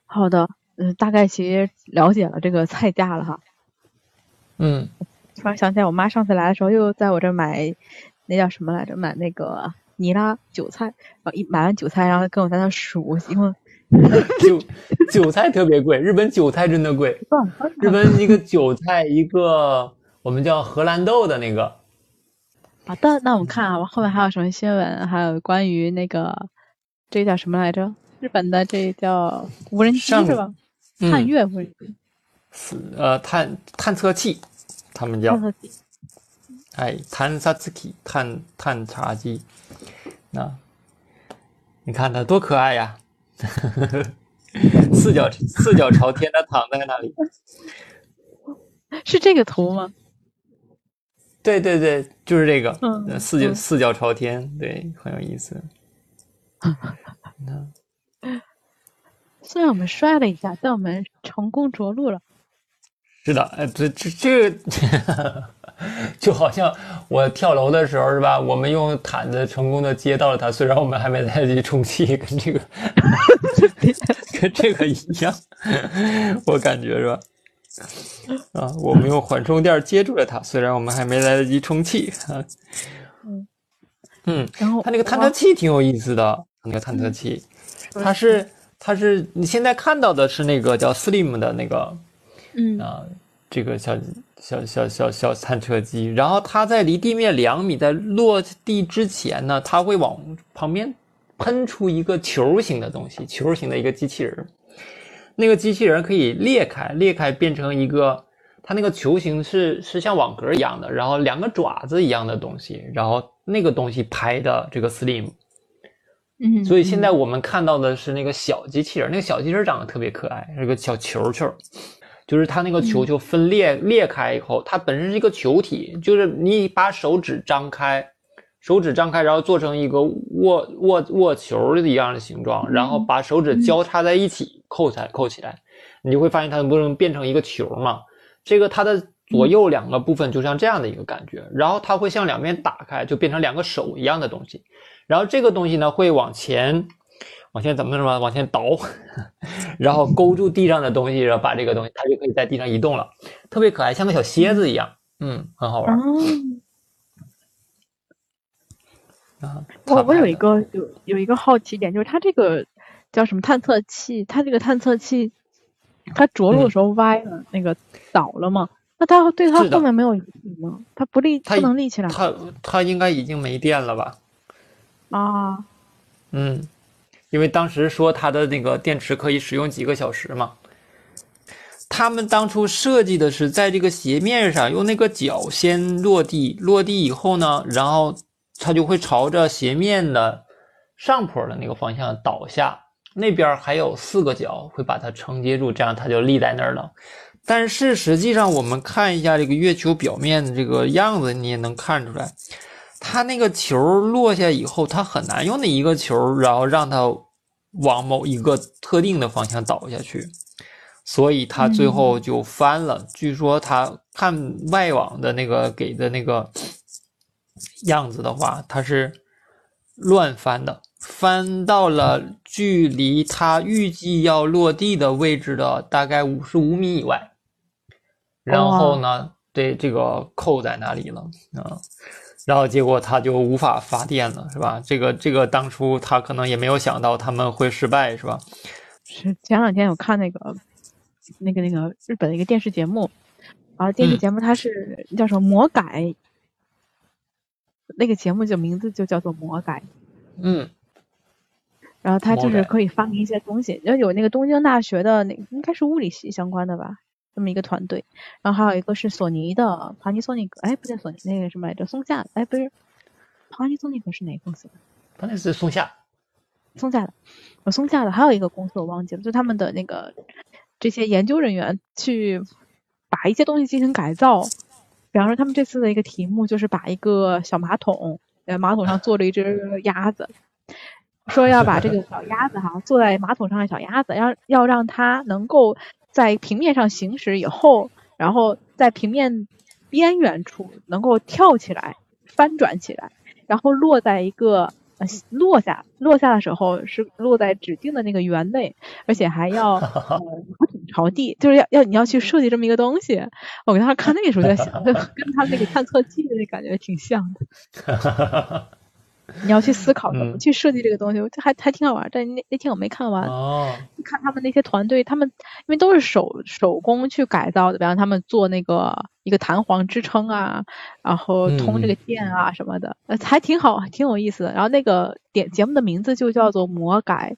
好的，嗯，大概其实了解了这个菜价了哈。嗯，突然想起来，我妈上次来的时候又在我这买，那叫什么来着？买那个。尼拉韭菜，然后一买完韭菜，然后跟我在那数，因为 [LAUGHS] 韭韭菜特别贵，日本韭菜真的贵。日本一个韭菜，一个我们叫荷兰豆的那个。好的，那我们看啊，后面还有什么新闻？还有关于那个这叫什么来着？日本的这叫无人机是吧？探月无人机。呃，探探测器，他们叫。探测器。哎，探察机，探探查机。那，你看它多可爱呀！四脚四脚朝天的躺在那里，[LAUGHS] 是这个图吗？对对对，就是这个。嗯，四脚四脚朝天，对，很有意思。[LAUGHS] 虽然我们摔了一下，但我们成功着陆了。是的，哎，这这这个。[LAUGHS] 就好像我跳楼的时候是吧？我们用毯子成功的接到了它，虽然我们还没来得及充气，跟这个 [LAUGHS] 跟这个一样，我感觉是吧？啊，我们用缓冲垫接住了它，虽然我们还没来得及充气啊。嗯嗯，然后它那个探测器挺有意思的，那个探测器，它是它是你现在看到的是那个叫 Slim 的那个，嗯啊。这个小小小小小探测机，然后它在离地面两米，在落地之前呢，它会往旁边喷出一个球形的东西，球形的一个机器人。那个机器人可以裂开，裂开变成一个，它那个球形是是像网格一样的，然后两个爪子一样的东西，然后那个东西拍的这个 Slim。嗯，所以现在我们看到的是那个小机器人，那个小机器人长得特别可爱，是个小球球，就是它那个球球分裂裂开以后，它本身是一个球体，就是你把手指张开，手指张开，然后做成一个握握握球的一样的形状，然后把手指交叉在一起扣起来扣起来，你就会发现它不能变成一个球嘛？这个它的左右两个部分就像这样的一个感觉，然后它会向两边打开，就变成两个手一样的东西。然后这个东西呢，会往前，往前怎么怎么？往前倒，[LAUGHS] 然后勾住地上的东西，然后把这个东西，它就可以在地上移动了，特别可爱，像个小蝎子一样，嗯，很好玩。啊，我我有一个有有一个好奇点，就是它这个叫什么探测器？它这个探测器，它着陆的时候歪了，那个倒了嘛？那它对它后面没有影响吗？它不立不能立起来？它它应该已经没电了吧？啊，嗯，因为当时说它的那个电池可以使用几个小时嘛。他们当初设计的是在这个斜面上用那个脚先落地，落地以后呢，然后它就会朝着斜面的上坡的那个方向倒下，那边还有四个脚会把它承接住，这样它就立在那儿了。但是实际上，我们看一下这个月球表面的这个样子，你也能看出来。它那个球落下以后，它很难用那一个球，然后让它往某一个特定的方向倒下去，所以他最后就翻了。据说他看外网的那个给的那个样子的话，他是乱翻的，翻到了距离他预计要落地的位置的大概五十五米以外，然后呢，对这个扣在那里了啊。然后结果他就无法发电了，是吧？这个这个当初他可能也没有想到他们会失败，是吧？是前两天我看那个那个那个日本的一个电视节目，啊电视节目它是叫什么魔改，那个节目就名字就叫做魔改，嗯，然后他就是可以发明一些东西，要有那个东京大学的那应该是物理系相关的吧。这么一个团队，然后还有一个是索尼的，Panasonic，，哎，不对，索尼那个什么来着？松下，哎，不是，，Panasonic 是哪个公司的？那是松下，松下的，我松下的，还有一个公司我忘记了，就他们的那个这些研究人员去把一些东西进行改造，比方说他们这次的一个题目就是把一个小马桶，呃，马桶上坐着一只鸭子，说要把这个小鸭子哈坐在马桶上的小鸭子，要要让它能够。在平面上行驶以后，然后在平面边缘处能够跳起来、翻转起来，然后落在一个呃落下落下的时候是落在指定的那个圆内，而且还要呃马桶朝地，就是要要你要去设计这么一个东西。我当时看那个时候在想，跟他那个探测器的那感觉挺像的。你要去思考怎么去设计这个东西，这还还挺好玩。但那那天我没看完，看他们那些团队，他们因为都是手手工去改造的，比方他们做那个一个弹簧支撑啊，然后通这个电啊什么的，呃，还挺好，挺有意思的。然后那个点节目的名字就叫做魔改，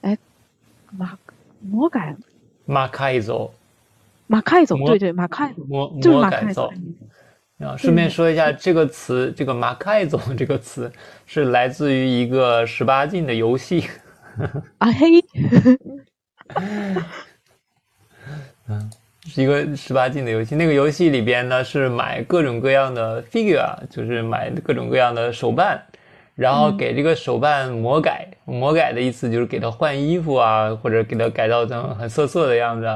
哎，马魔改，马开走，马开走，对对，马开走，就是马开走。啊，顺便说一下，这个词，这个“马凯总”这个词是来自于一个十八禁的游戏。啊嘿，[LAUGHS] 嗯，是一个十八禁的游戏。那个游戏里边呢，是买各种各样的 figure，就是买各种各样的手办，然后给这个手办魔改。魔改的意思就是给它换衣服啊，或者给它改造成很色色的样子，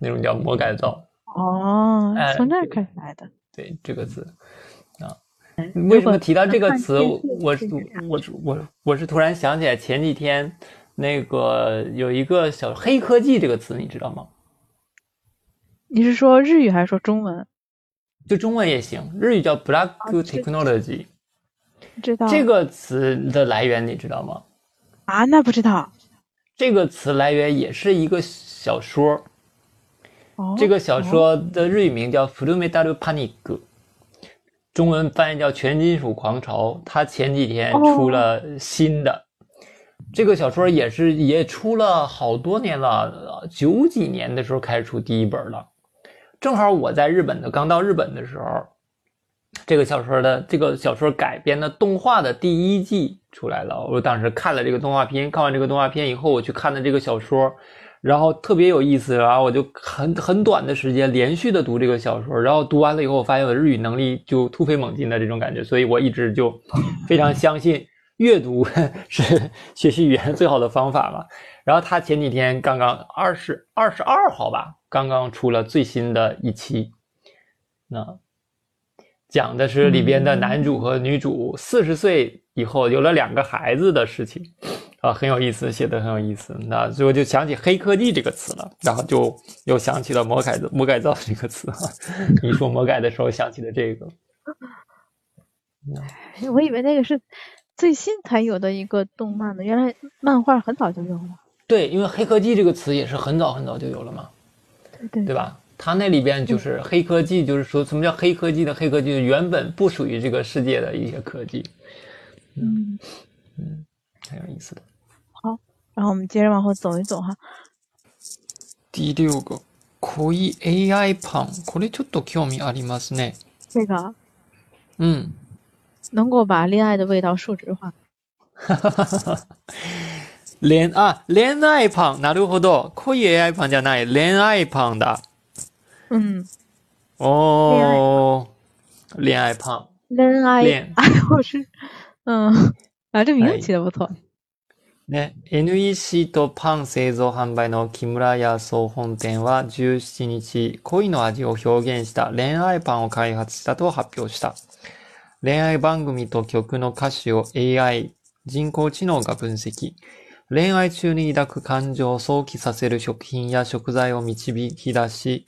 那种叫魔改造。哦，从那儿开始来的。对这个词啊，为什么提到这个词？我是我我我是突然想起来，前几天那个有一个小黑科技这个词，你知道吗？你是说日语还是说中文？就中文也行，日语叫 Black Technology。知道这个词的来源你知道吗？啊，那不知道。这个词来源也是一个小说。这个小说的日语名叫《Full Metal Panic》，中文翻译叫《全金属狂潮》。它前几天出了新的。这个小说也是也出了好多年了，九几年的时候开始出第一本了。正好我在日本的刚到日本的时候，这个小说的这个小说改编的动画的第一季出来了。我当时看了这个动画片，看完这个动画片以后，我去看的这个小说。然后特别有意思，然后我就很很短的时间连续的读这个小说，然后读完了以后，我发现我的日语能力就突飞猛进的这种感觉，所以我一直就非常相信阅读 [LAUGHS] 是学习语言最好的方法嘛。然后他前几天刚刚二十二十二号吧，刚刚出了最新的一期，那讲的是里边的男主和女主四十岁以后有了两个孩子的事情。啊，很有意思，写的很有意思。那最后就想起“黑科技”这个词了，然后就又想起了“魔改造”“魔改造”这个词。[LAUGHS] 你说“魔改”的时候想起的这个，我以为那个是最新才有的一个动漫呢，原来漫画很早就有了。对，因为“黑科技”这个词也是很早很早就有了嘛，对对，对吧？它那里边就是“黑科技”，就是说什么叫“黑科技”的“黑科技”，原本不属于这个世界的一些科技。嗯嗯。很有意思的。好，然后我们接着往后走一走哈。第六个恋 AI パン，これちょっと興味ありますね。这个，嗯，能够把恋爱的味道数值化。哈哈哈哈哈。恋啊，恋愛パン、なるほど。恋 AI パンじゃない、恋愛パンだ。嗯。哦。恋愛パン。恋愛。哎，我是，嗯。あ、でも名字不错。 ね、NEC とパン製造販売の木村屋総本店は17日、恋の味を表現した恋愛パンを開発したと発表した。恋愛番組と曲の歌詞を AI、人工知能が分析。恋愛中に抱く感情を想起させる食品や食材を導き出し、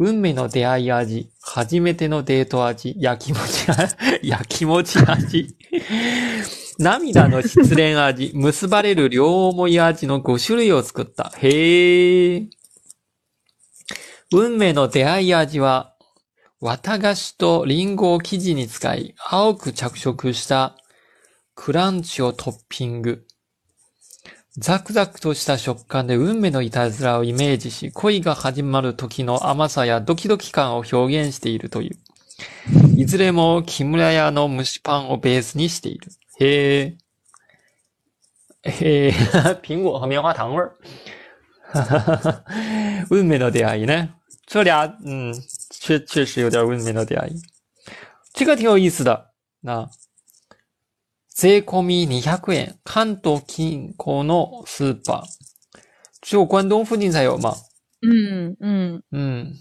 運命の出会い味、初めてのデート味、焼きもち、[LAUGHS] 焼きもち味。涙の失恋味、[LAUGHS] 結ばれる両思い味の5種類を作った。へえ。運命の出会い味は、綿菓子とリンゴを生地に使い、青く着色したクランチをトッピング。ザクザクとした食感で運命のいたずらをイメージし、恋が始まる時の甘さやドキドキ感を表現しているという。いずれも木村屋の蒸しパンをベースにしている。嘿，嘿，[LAUGHS] 苹果和棉花糖味儿，哈哈哈哈运命的电影呢？这俩，嗯，确确实有点运命的电影。这个挺有意思的。那税込み二百円、関東近郊のスーパー，只有关东附近才有吗？嗯嗯嗯。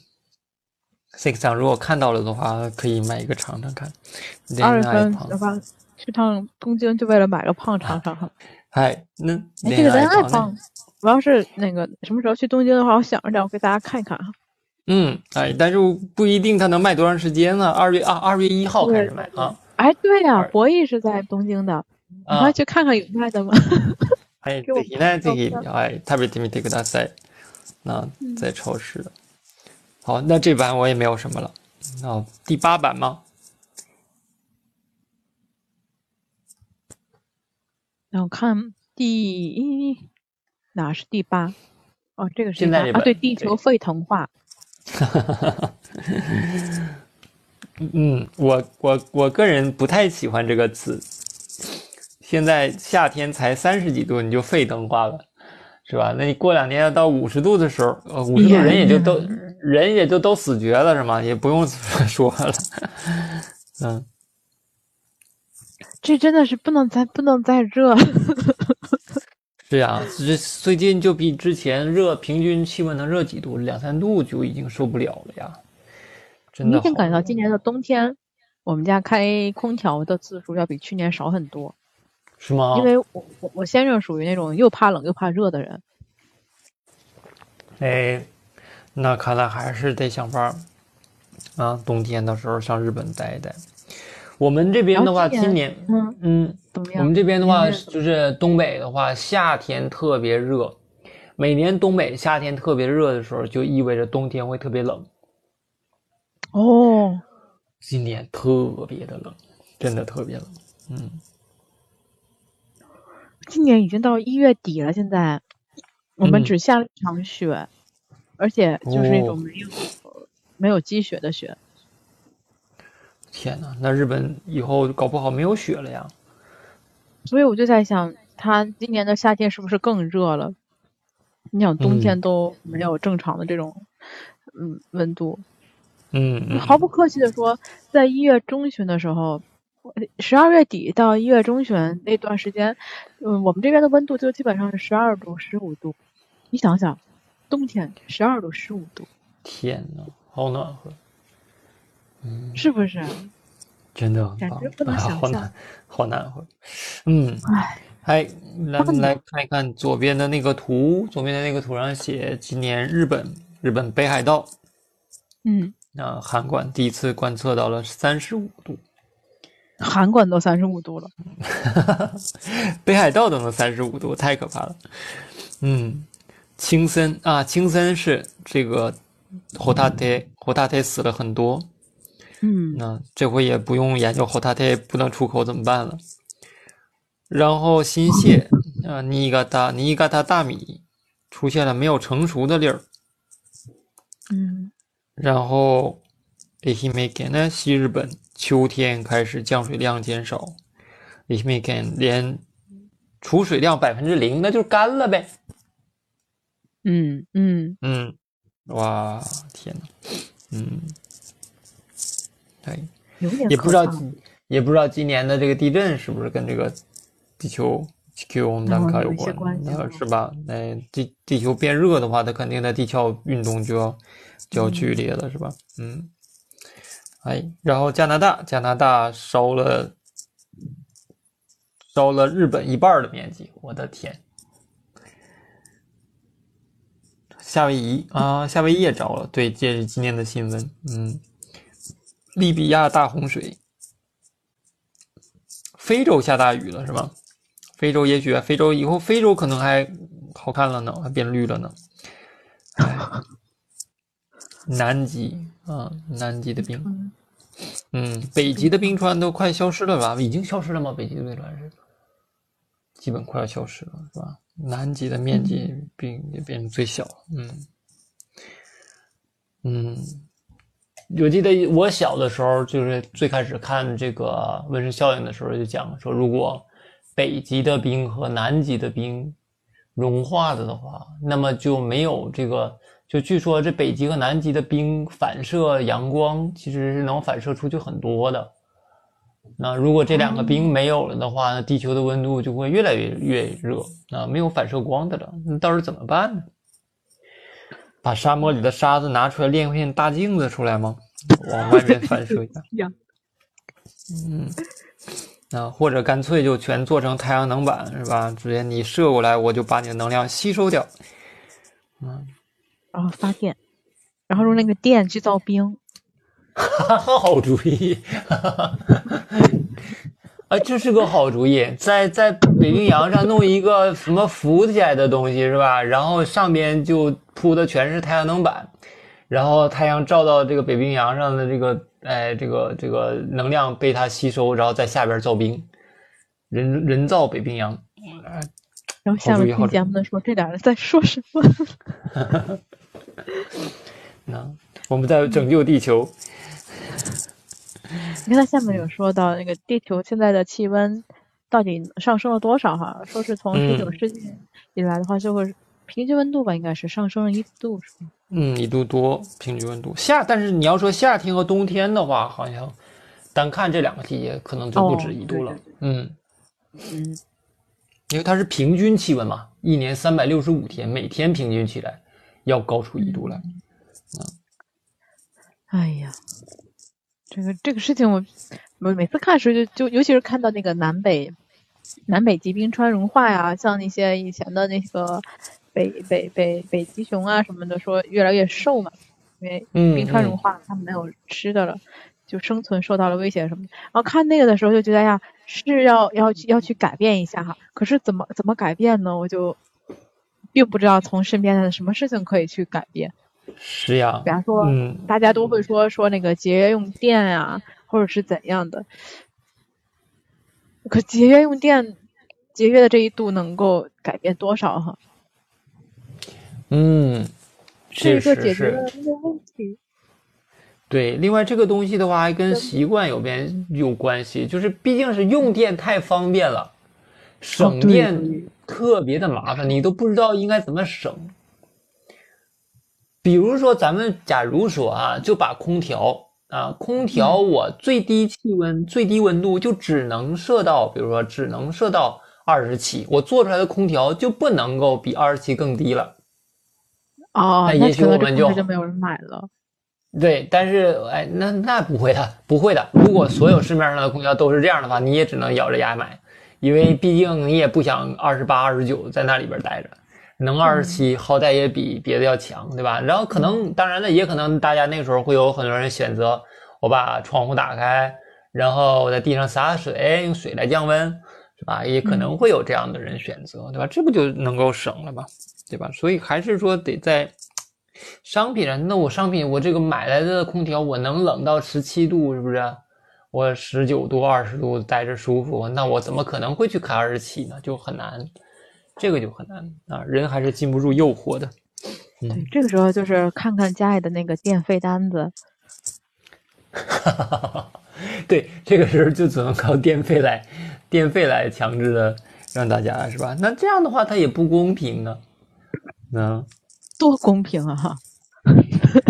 这个如果看到了的话，可以买一个尝尝看。二十分，好吧。 去趟东京就为了买个胖尝尝哈。[LAUGHS] 哎，那这个恋爱胖，我要是那个什么时候去东京的话，我想着点，我给大家看一看哈。嗯，哎，但是不一定它能卖多长时间呢？二月啊，二月一号开始卖啊。哎，对呀，博弈是在东京的，你快去看看有卖的吗？[LAUGHS] 哎，ぜひね、ぜひ哎食べてみてください。那在超市的。好，那这版我也没有什么了。那第八版吗？ 然后看第哪是第八？哦，这个是啊，对，地球沸腾化。[LAUGHS] 嗯，我我我个人不太喜欢这个词。现在夏天才三十几度，你就沸腾化了，是吧？那你过两年要到五十度的时候，呃，五十度人也就都人也就都死绝了，是吗？也不用 [LAUGHS] 说了。[LAUGHS] 嗯。这真的是不能再不能再热。[LAUGHS] 是呀，这最近就比之前热，平均气温能热几度？两三度就已经受不了了呀。真的。明显感觉到今年的冬天，我们家开空调的次数要比去年少很多。是吗？因为我我我先生属于那种又怕冷又怕热的人。哎，那看来还是得想法啊，冬天的时候上日本待一待。我们这边的话，今年，嗯。嗯，我们这边的话，就是东北的话，夏天特别热，每年东北夏天特别热的时候，就意味着冬天会特别冷。哦，今年特别的冷，真的特别冷。嗯，今年已经到一月底了，现在。我们只下了一场雪，而且就是那种没有没有积雪的雪。天呐，那日本以后搞不好没有雪了呀！所以我就在想，它今年的夏天是不是更热了？你想，冬天都没有正常的这种嗯温度。嗯，毫不客气的说，在一月中旬的时候，十二月底到一月中旬那段时间，嗯，我们这边的温度就基本上是十二度、十五度。你想想，冬天十二度、十五度，天呐，好暖和。嗯，是不是？真的，感觉不能想象，好难，好难。嗯，哎，来来看一看左边的那个图，左边的那个图上写今年日本日本北海道，嗯，那函馆第一次观测到了三十五度，函馆都三十五度了，[LAUGHS] 北海道都能三十五度，太可怕了。嗯，青森啊，青森是这个火大铁火大铁死了很多。嗯，那这回也不用研究后它它不能出口怎么办了。然后新泻啊，尼嘎达尼嘎达大米出现了没有成熟的粒儿。嗯，然后爱媛県呢，西日本秋天开始降水量减少，爱媛県连储水量百分之零，那就是干了呗。嗯嗯嗯，哇天呐，嗯。也不知道，也不知道今年的这个地震是不是跟这个地球地球温暖化有关，是吧？那地地球变热的话，它肯定在地壳运动就要就要剧烈了，是吧？嗯，哎，然后加拿大，加拿大烧了烧了日本一半的面积，我的天！夏威夷啊，夏威夷也着了，对，这是今天的新闻，嗯。利比亚大洪水，非洲下大雨了是吧？非洲也许非洲以后非洲可能还好看了呢，还变绿了呢。[LAUGHS] 南极啊，南极的冰，嗯，北极的冰川都快消失了吧？已经消失了吗？北极的冰川是基本快要消失了，是吧？南极的面积冰也变成最小，嗯嗯。我记得我小的时候，就是最开始看这个温室效应的时候，就讲说，如果北极的冰和南极的冰融化了的话，那么就没有这个。就据说这北极和南极的冰反射阳光，其实是能反射出去很多的。那如果这两个冰没有了的话，那地球的温度就会越来越越热。那没有反射光的了，那到时候怎么办呢？把沙漠里的沙子拿出来，练片大镜子出来吗？往外面反射 [LAUGHS] 一下。嗯，啊，或者干脆就全做成太阳能板，是吧？直接你射过来，我就把你的能量吸收掉。嗯，然后发电，然后用那个电去造冰。[LAUGHS] 好主意。啊，[LAUGHS] 这是个好主意，在在北冰洋上弄一个什么浮起来的东西是吧？然后上边就铺的全是太阳能板，然后太阳照到这个北冰洋上的这个，哎，这个这个能量被它吸收，然后在下边造冰，人人造北冰洋。然后下面听节目的说这俩人在说什么？[LAUGHS] 那我们在拯救地球。你看它下面有说到那个地球现在的气温到底上升了多少哈？说是从十九世纪以来的话，就会平均温度吧，应该是上升了一度，是吗？嗯，一度多平均温度夏，但是你要说夏天和冬天的话，好像单看这两个季节可能就不止一度了。嗯嗯，因为它是平均气温嘛，一年三百六十五天，每天平均起来要高出一度来。嗯，哎呀。这个这个事情，我我每次看的时候就就尤其是看到那个南北南北极冰川融化呀，像那些以前的那个北北北北极熊啊什么的，说越来越瘦嘛，因为冰川融化，它们没有吃的了，就生存受到了威胁什么的。然后看那个的时候就觉得呀，是要要去要去改变一下哈，可是怎么怎么改变呢？我就并不知道从身边的什么事情可以去改变。是呀，比方说，嗯，大家都会说说那个节约用电呀，或者是怎样的。可节约用电，节约的这一度能够改变多少哈？嗯，是一个解决的问题。对，另外这个东西的话还跟习惯有边有关系，就是毕竟是用电太方便了，省电特别的麻烦，你都不知道应该怎么省。比如说，咱们假如说啊，就把空调啊，空调我最低气温、最低温度就只能设到，比如说只能设到二十七，我做出来的空调就不能够比二十七更低了。哦，那也许我们就就没有人买了。对，但是哎，那那不会的，不会的。如果所有市面上的空调都是这样的话，你也只能咬着牙买，因为毕竟你也不想二十八、二十九在那里边待着，能二十七，好歹也比别的要强，对吧？然后可能，当然了，也可能大家那时候会有很多人选择，我把窗户打开，然后我在地上洒水，用水来降温，是吧？也可能会有这样的人选择，对吧？这不就能够省了吗？对吧？所以还是说得在。商品上，那我商品我这个买来的空调，我能冷到十七度，是不是？我十九度、二十度待着舒服，那我怎么可能会去开二十七呢？就很难，这个就很难啊！人还是禁不住诱惑的。对，这个时候就是看看家里的那个电费单子。[LAUGHS] 对，这个时候就只能靠电费来，电费来强制的让大家是吧？那这样的话，它也不公平呢。那。多公平啊！哈，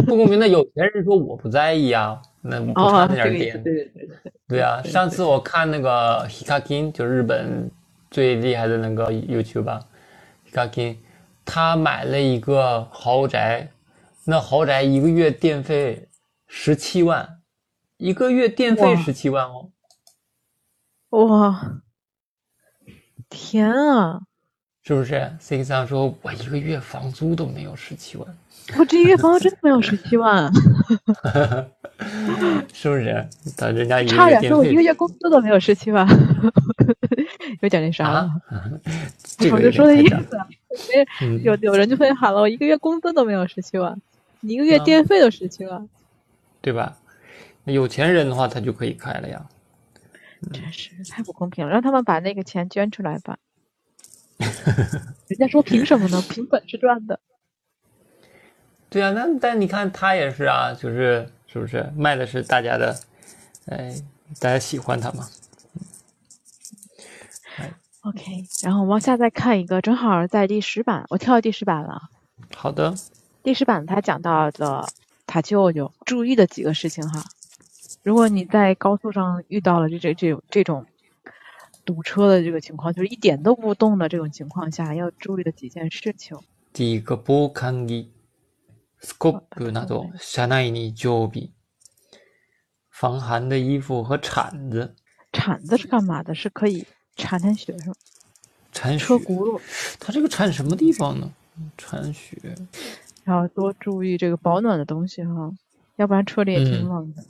不公平。那有钱人说我不在意啊，那不差那点点。对对对对。对啊，上次我看那个 Hikakin，就日本最厉害的那个 YouTube 吧，Hikakin，他买了一个豪宅，那豪宅一个月电费十七万，一个月电费十七万哦。哇！天啊！是不是？C 三说：“我一个月房租都没有十七万，我这一个月房租真的没有十七万，[LAUGHS] 是不是？他人家差点说我一个月工资都没有十七万，[LAUGHS] 有点那啥了。[LAUGHS] 我就说的意思，有有人就会喊了，我一个月工资都没有十七万，你一个月电费都十七万，对吧？有钱人的话，他就可以开了呀。真是太不公平了，让他们把那个钱捐出来吧。”人家说凭什么呢？凭本事赚的。对啊，那但你看他也是啊，就是是不是卖的是大家的，哎，大家喜欢他嘛。OK，然后往下再看一个，正好在第十版，我跳到第十版了。好的。第十版他讲到的他舅舅注意的几个事情哈，如果你在高速上遇到了这这这种这种。堵车的这个情况，就是一点都不动的这种情况下，要注意的几件事情。第一个，防寒衣、scope など車内に常備。防寒的衣服和铲子。铲子是干嘛的？是可以铲铲雪是吗？铲车轱辘。它这个铲什么地方呢？铲雪。要多注意这个保暖的东西哈，要不然车里也挺冷的。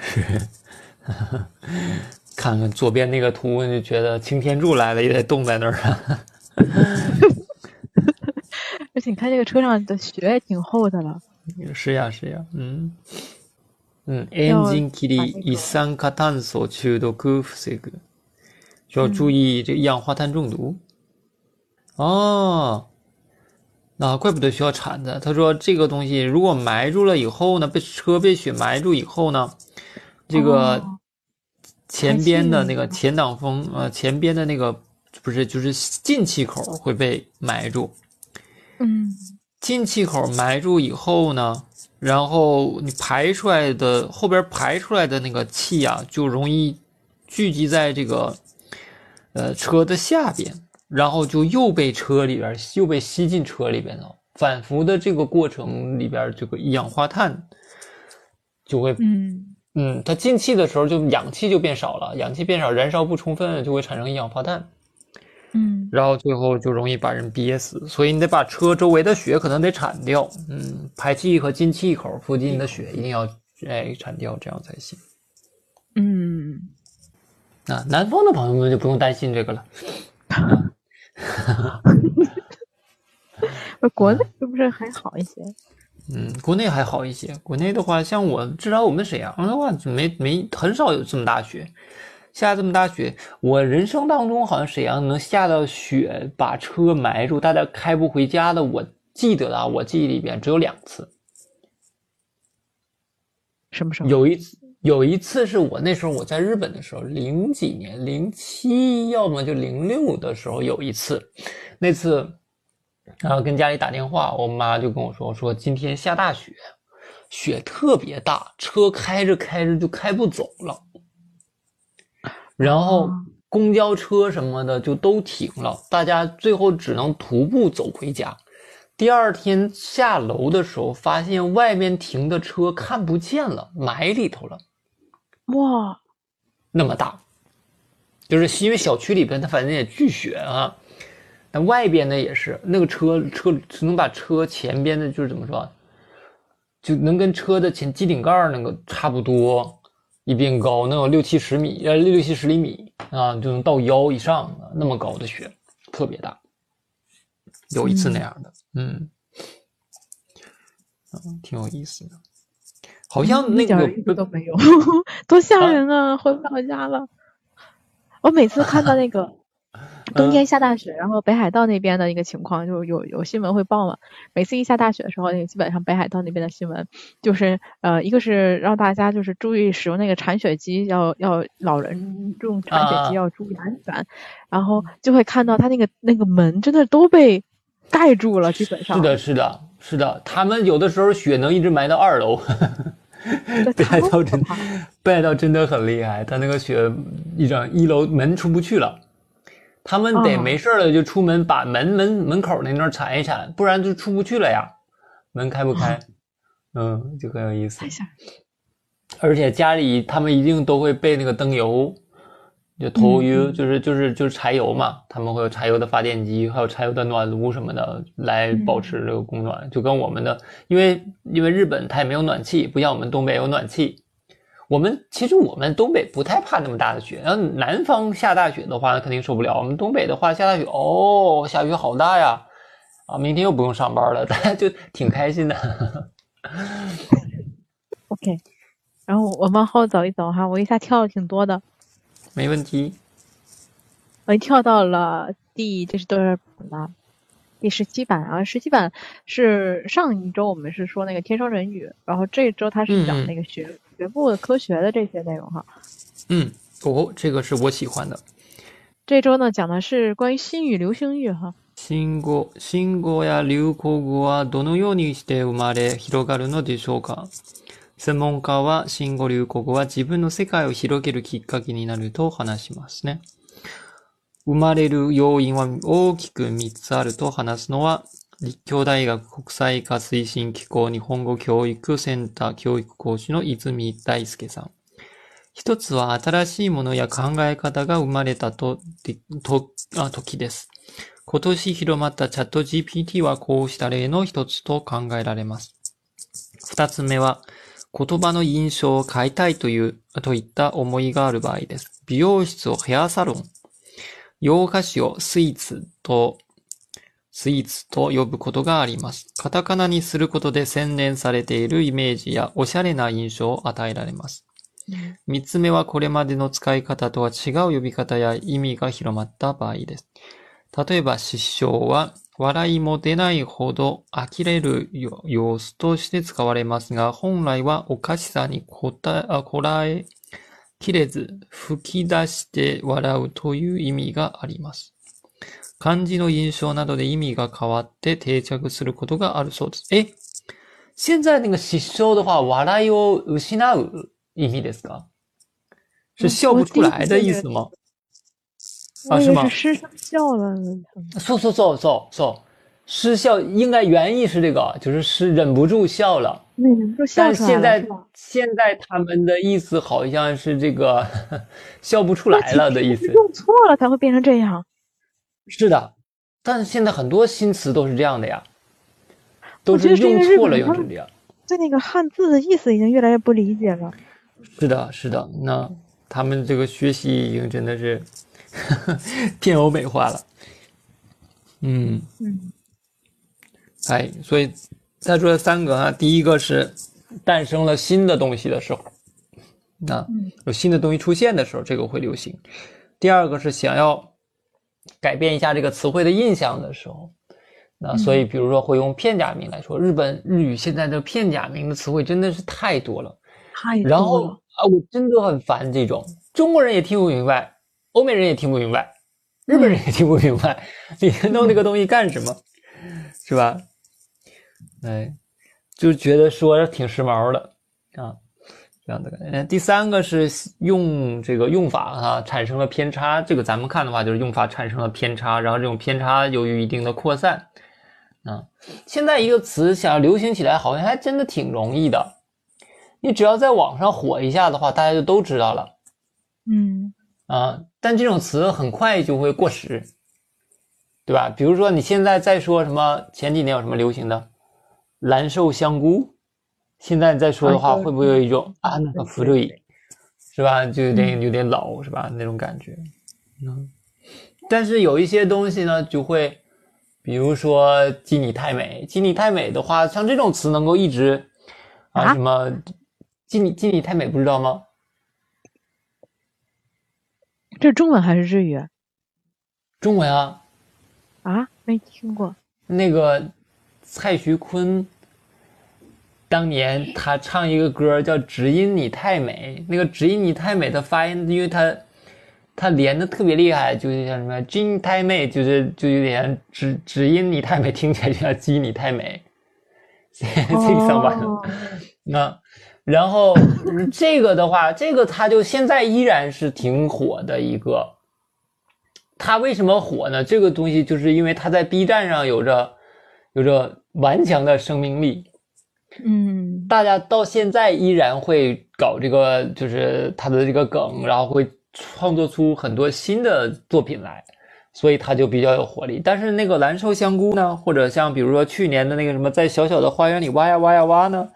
是。[LAUGHS] 看看左边那个图，就觉得擎天柱来了也得冻在那儿啊！ 而且你看这个车上的雪也挺厚的了。是呀，是呀，嗯嗯。エンジン切り一酸化炭素中毒防ぐ，需要注意这一氧化碳中毒。哦，那怪不得需要铲子。他说这个东西如果埋住了以后呢，被车被雪埋住以后呢，这个。前边的那个前挡风，呃，前边的那个不是，就是进气口会被埋住。 嗯，进气口埋住以后呢，然后你排出来的后边排出来的那个气啊，就容易聚集在这个呃车的下边，然后就又被车里边又被吸进车里边了。反复的这个过程里边，这个一氧化碳就会嗯。嗯，它进气的时候就氧气就变少了，氧气变少，燃烧不充分就会产生一氧化碳，嗯，然后最后就容易把人憋死。所以你得把车周围的雪可能得铲掉，嗯，排气和进气口附近的雪一定要哎铲掉，这样才行。嗯，啊南方的朋友们就不用担心这个了。[LAUGHS] 国内是不是还好一些？嗯，国内还好一些。国内的话，像我至少我们沈阳的话，没没很少有这么大雪，下这么大雪。我人生当中好像沈阳能下到雪把车埋住，大家开不回家的，我记得啊，我记忆里边只有两次。什么时候？有一次，有一次是我那时候我在日本的时候，零几年，零七，要么就零六的时候有一次，那次。然后跟家里打电话，我妈就跟我说：“说今天下大雪，雪特别大，车开着开着就开不走了。然后公交车什么的就都停了，大家最后只能徒步走回家。第二天下楼的时候，发现外面停的车看不见了，埋里头了。哇，那么大，就是因为小区里边它反正也巨雪啊。”那外边的也是，那个车车只能把车前边的，就是怎么说，就能跟车的前机顶盖那个差不多，一边高，能有六七十米，呃，六七十厘米啊，就能到腰以上那么高的雪，特别大。有一次那样的，嗯，嗯，挺有意思的，好像那个都没有，[LAUGHS] 多吓人啊！回不了家了。我每次看到那个。冬天下大雪，然后北海道那边的一个情况，就有有新闻会报嘛。每次一下大雪的时候，那个基本上北海道那边的新闻就是，呃，一个是让大家就是注意使用那个铲雪机，要要老人用铲雪机要注意安全，然后就会看到他那个那个门真的都被盖住了，基本上。是的，是的，是的，他们有的时候雪能一直埋到二楼。[LAUGHS] 北海道真北海道真的很厉害，他那个雪一整一楼门出不去了。他们得没事了就出门把门门门口那那铲一铲，不然就出不去了呀。门开不开，嗯，就很有意思。而且家里他们一定都会备那个灯油，就头油，就是就是就是柴油嘛。他们会有柴油的发电机，还有柴油的暖炉什么的来保持这个供暖。就跟我们的，因为因为日本它也没有暖气，不像我们东北有暖气。我们其实我们东北不太怕那么大的雪，然后南方下大雪的话，那肯定受不了。我们东北的话下大雪，哦，下雨好大呀，啊，明天又不用上班了，大家就挺开心的。OK，然后我往后走一走哈，我一下跳了挺多的。没问题。我一跳到了第这是多少版了？第十七版啊，十七版是上一周我们是说那个天生人语，然后这周它是讲那个学。学部的科学的这些内容哈，嗯，哦，这个是我喜欢的。这周呢讲的是关于新语、流行语哈。新語、新語や流行語はどのようにして生まれ広がるのでしょうか専門家は新語・流行語は自分の世界を広げるきっかけになると話しますね。 生まれる要因は大きく3つあると話すのは、立教大学国際化推進機構日本語教育センター教育講師の泉大輔さん。一つは新しいものや考え方が生まれたと、と、時です。今年広まったチャット GPT はこうした例の一つと考えられます。二つ目は、言葉の印象を変えたいという、といった思いがある場合です。美容室をヘアサロン、洋菓子をスイーツとスイーツと呼ぶことがあります。カタカナにすることで洗練されているイメージやおしゃれな印象を与えられます。三つ目はこれまでの使い方とは違う呼び方や意味が広まった場合です。例えば失笑は笑いも出ないほど呆れる様子として使われますが、本来はおかしさにこたこらえきれず吹き出して笑うという意味があります。漢字の印象などで意味が変わって定着することがあるそうです。え现在那个失笑的话，笑いを失う意味ですか？是笑不出来的意思吗？啊，是吗？失笑了。そうそうそうそうそう。失笑应该原意是这个，就是是忍不住笑了。但现在现在他们的意思好像是这个 [LAUGHS] 笑不出来了的意思。用错了才会变成这样。是的，但是现在很多新词都是这样的呀，都是用错了用成这样。对那个汉字的意思已经越来越不理解了。是的，是的，那他们这个学习已经真的是 [LAUGHS] 偏欧美化了。嗯嗯，哎，所以他说三个啊，第一个是诞生了新的东西的时候，啊，有新的东西出现的时候，这个会流行。第二个是想要改变一下这个词汇的印象的时候，那所以比如说会用片假名来说，日本日语现在的片假名的词汇真的是太多了，太多了。然后啊，我真的很烦这种，中国人也听不明白，欧美人也听不明白。日本人也听不明白，你弄那个东西干什么，[LAUGHS] 是吧？哎，就觉得说挺时髦的啊，这样的感觉。第三个是用这个用法哈产生了偏差，这个咱们看的话就是用法产生了偏差，然后这种偏差由于一定的扩散啊。现在一个词想要流行起来，好像还真的挺容易的，你只要在网上火一下的话，大家就都知道了。嗯。啊，但这种词很快就会过时，对吧？比如说你现在在说什么，前几年有什么流行的“蓝瘦香菇”，现在再说的话，会不会有一种啊那个福瑞，是吧？就有点有点老，是吧？那种感觉。嗯，但是有一些东西呢，就会，比如说“基你太美”，“基你太美”的话，像这种词能够一直啊什么“基你基你太美”，不知道吗？这是中文还是日语？中文啊！啊，没听过。那个蔡徐坤当年他唱一个歌叫《只因你太美》，那个“只因你太美”的发音，因为他他连的特别厉害，就是像什么“金太美”，就是就有点“只只因你太美”，听起来就像“鸡你太美”。[LAUGHS] 这个上班了，那。然后这个的话，这个他就现在依然是挺火的一个。他为什么火呢？这个东西就是因为他在 B 站上有着有着顽强的生命力。嗯，大家到现在依然会搞这个，就是他的这个梗，然后会创作出很多新的作品来，所以他就比较有活力。但是那个蓝瘦香菇呢，或者像比如说去年的那个什么，在小小的花园里挖呀挖呀挖呢？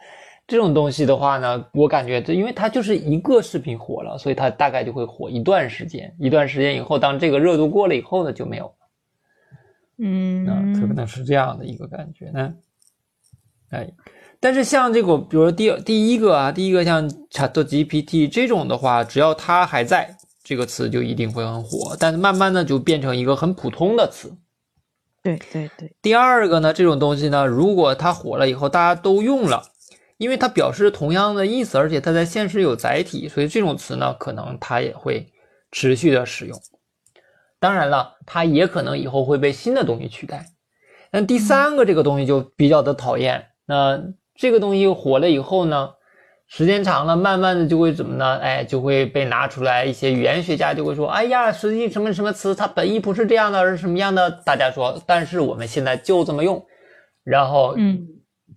这种东西的话呢，我感觉这因为它就是一个视频火了，所以它大概就会火一段时间。一段时间以后，当这个热度过了以后呢，就没有了。嗯，啊，可能是这样的一个感觉呢。哎，但是像这个，比如说第第一个啊，第一个像 ChatGPT 这种的话，只要它还在，这个词就一定会很火。但是慢慢的就变成一个很普通的词。对对对。第二个呢，这种东西呢，如果它火了以后，大家都用了。因为它表示同样的意思，而且它在现实有载体，所以这种词呢，可能它也会持续的使用。当然了，它也可能以后会被新的东西取代。那第三个这个东西就比较的讨厌。那这个东西火了以后呢，时间长了，慢慢的就会怎么呢？哎，就会被拿出来，一些语言学家就会说：“哎呀，实际什么什么词，它本意不是这样的，而是什么样的？”大家说，但是我们现在就这么用，然后嗯。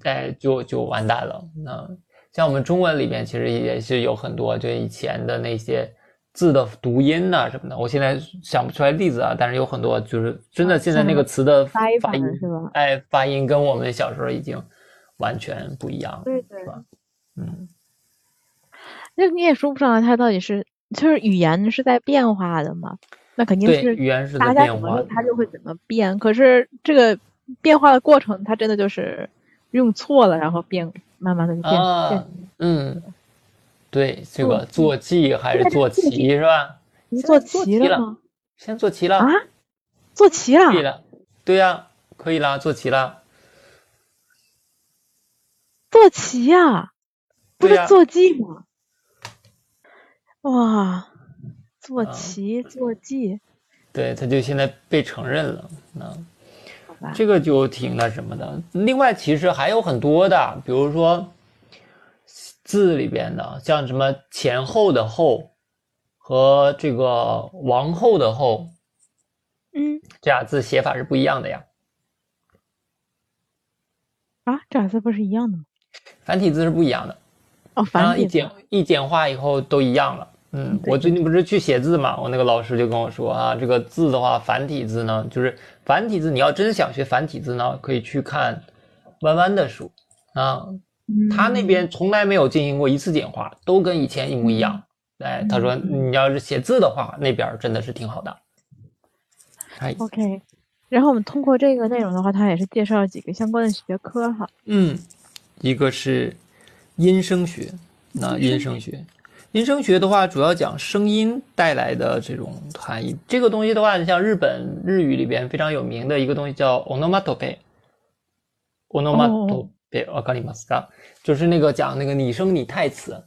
哎，就就完蛋了。那像我们中文里边，其实也是有很多就以前的那些字的读音呐什么的。我现在想不出来例子啊，但是有很多就是真的现在那个词的发音是吧？哎，发音跟我们小时候已经完全不一样了，对对？嗯，那你也说不上来，它到底是就是语言是在变化的嘛？那肯定是语言是在变化，它就会怎么变。可是这个变化的过程，它真的就是。用错了，然后变，慢慢的就变变。嗯，对，这个坐骑还是坐骑是吧？坐骑了吗？先坐骑了啊？坐骑了？可以了，对呀，可以啦，坐骑了。坐骑呀？不是坐骑吗？哇，坐骑坐骑。对，他就现在被承认了，那。这个就挺那什么的。另外，其实还有很多的，比如说字里边的，像什么前后的后和这个王后的后，嗯，这俩字写法是不一样的呀。啊，这俩字不是一样的吗？繁体字是不一样的。哦，繁体一简一简化以后都一样了。嗯，我最近不是去写字嘛，我那个老师就跟我说啊，这个字的话，繁体字呢，就是繁体字，你要真想学繁体字呢，可以去看弯弯的书啊，他那边从来没有进行过一次简化，都跟以前一模一样。哎，他说你要是写字的话，那边真的是挺好的。OK，然后我们通过这个内容的话，他也是介绍了几个相关的学科哈。嗯，一个是音声学，那音声学。音声学的话，主要讲声音带来的这种含义。这个东西的话，你像日本日语里边非常有名的一个东西叫 onomatope。onomatope，我告诉你们，就是那个讲那个拟声拟态词。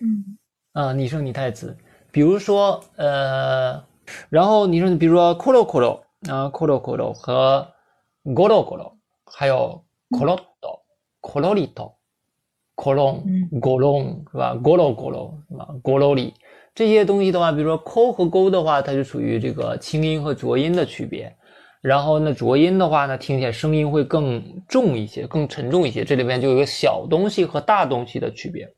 嗯。啊，拟声拟态词，比如说呃，然后你说，比如说 koro 啊 koro 和 goro goro，还有 koro do koro li do。g o l o n g o l o n 是吧 g o l o g o l o 是吧 g o l o l i 这些东西的话，比如说 ko 和 go 的话，它就属于这个清音和浊音的区别。然后呢，浊音的话呢，听起来声音会更重一些，更沉重一些。这里边就有个小东西和大东西的区别。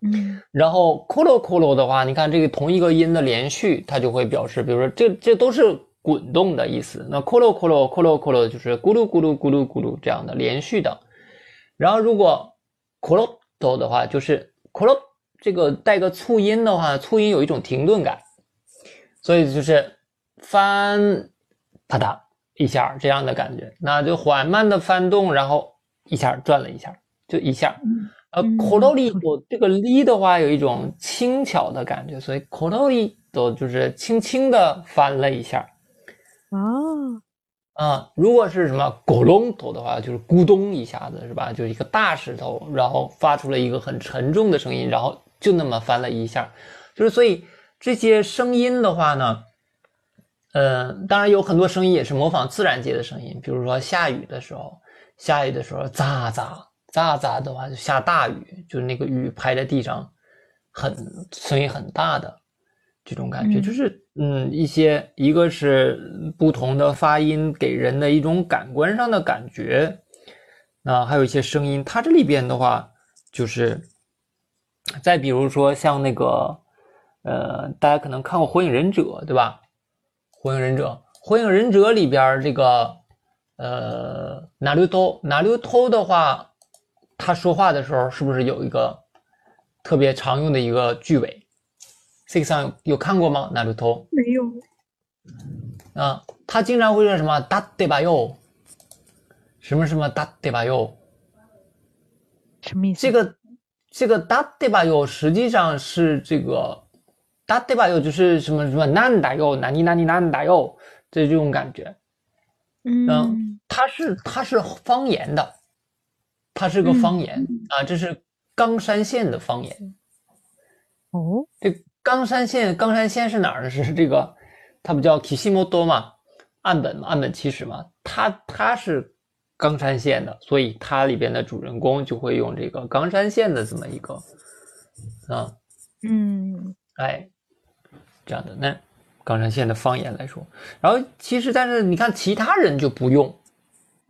嗯。然后 kolo kolo 的话，你看这个同一个音的连续，它就会表示，比如说这这都是滚动的意思。那 kolo kolo kolo kolo 就是咕噜咕噜咕噜咕噜这样的连续的。然后如果 koro do 的话，就是 koro 这个带个促音的话，促音有一种停顿感，所以就是翻啪嗒一下这样的感觉，那就缓慢的翻动，然后一下转了一下，就一下。呃，koro li do 这个 li 的话有一种轻巧的感觉，所以 koro li do 就是轻轻的翻了一下。哦。啊，如果是什么咕隆头的话，就是咕咚一下子，是吧？就一个大石头，然后发出了一个很沉重的声音，然后就那么翻了一下，就是所以这些声音的话呢，呃，当然有很多声音也是模仿自然界的声音，比如说下雨的时候，下雨的时候咋咋咋咋的话就下大雨，就是那个雨拍在地上，很声音很大的。这种感觉就是，嗯，一些一个是不同的发音给人的一种感官上的感觉，那还有一些声音。它这里边的话，就是再比如说像那个，呃，大家可能看过《火影忍者》，对吧？《火影忍者》《火影忍者》里边这个，呃，哪流偷哪流偷的话，他说话的时候是不是有一个特别常用的一个句尾？这个上有看过吗？哪流偷？没有。啊，他经常会说什么“哒对吧哟”，什么什么“哒对吧哟”，什么意思？这个这个“打对吧哟”实际上是这个“打对吧有”就是什么什么“难打哟”，哪里哪里难打哟，这这种感觉。嗯，它是它是方言的，它是个方言啊，这是冈山县的方言。哦，这。冈山县，冈山县是哪儿呢？是这个，它不叫 Kishimoto 嘛？岸本嘛，岸本齐史嘛。它它是冈山县的，所以它里边的主人公就会用这个冈山县的这么一个啊，嗯，哎，这样的那冈山县的方言来说，然后其实但是你看其他人就不用。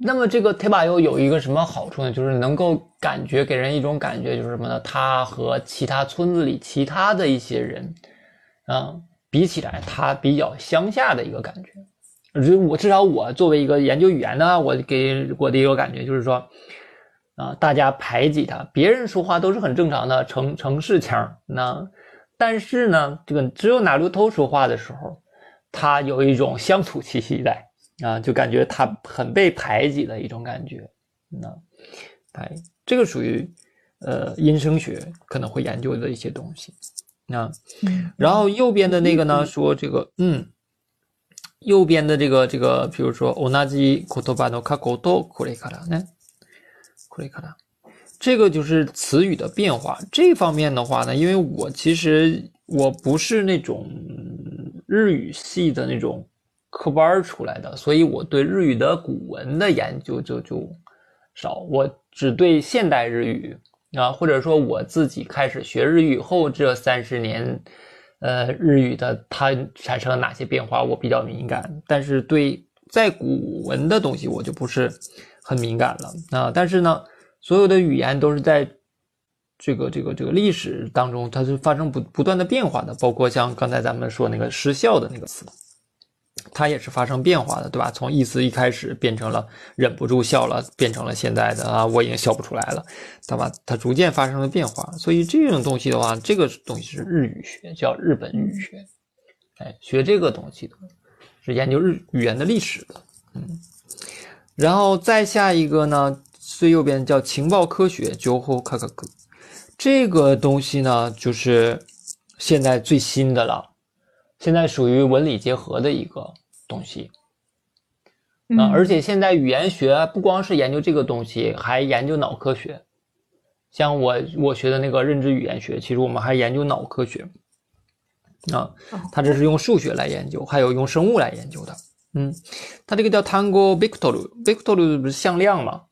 那么这个 t e b a 有一个什么好处呢？就是能够感觉给人一种感觉，就是什么呢？他和其他村子里其他的一些人，啊，比起来，他比较乡下的一个感觉。我至少我作为一个研究语言的，我给我的一个感觉就是说，啊，大家排挤他，别人说话都是很正常的城城市腔，那但是呢，这个只有哪路头说话的时候，他有一种乡土气息在。啊，就感觉他很被排挤的一种感觉，那，哎，这个属于呃音声学可能会研究的一些东西，啊，然后右边的那个呢，说这个，嗯，右边的这个这个，比如说同じ言葉の過去とこれからね、これから， 这个就是词语的变化。这方面的话呢，因为我其实我不是那种日语系的那种。科班出来的，所以我对日语的古文的研究就就少，我只对现代日语啊，或者说我自己开始学日语后这三十年，呃，日语的它产生了哪些变化，我比较敏感。但是对在古文的东西，我就不是很敏感了啊。但是呢，所有的语言都是在这个这个这个历史当中，它是发生不不断的变化的，包括像刚才咱们说那个失效的那个词。它也是发生变化的，对吧？从意思一开始变成了忍不住笑了，变成了现在的啊，我已经笑不出来了，对吧？它逐渐发生了变化，所以这种东西的话，这个东西是日语学，叫日本语学，哎，学这个东西的是研究日语言的历史的嗯，然后再下一个呢，最右边叫情报科学，就后这个东西呢，就是现在最新的了，现在属于文理结合的一个东西。啊，而且现在语言学不光是研究这个东西，还研究脑科学。像我我学的那个认知语言学，其实我们还研究脑科学。啊，它这是用数学来研究，还有用生物来研究的。嗯，它这个叫 Tango Victor，Victor 不是向量吗？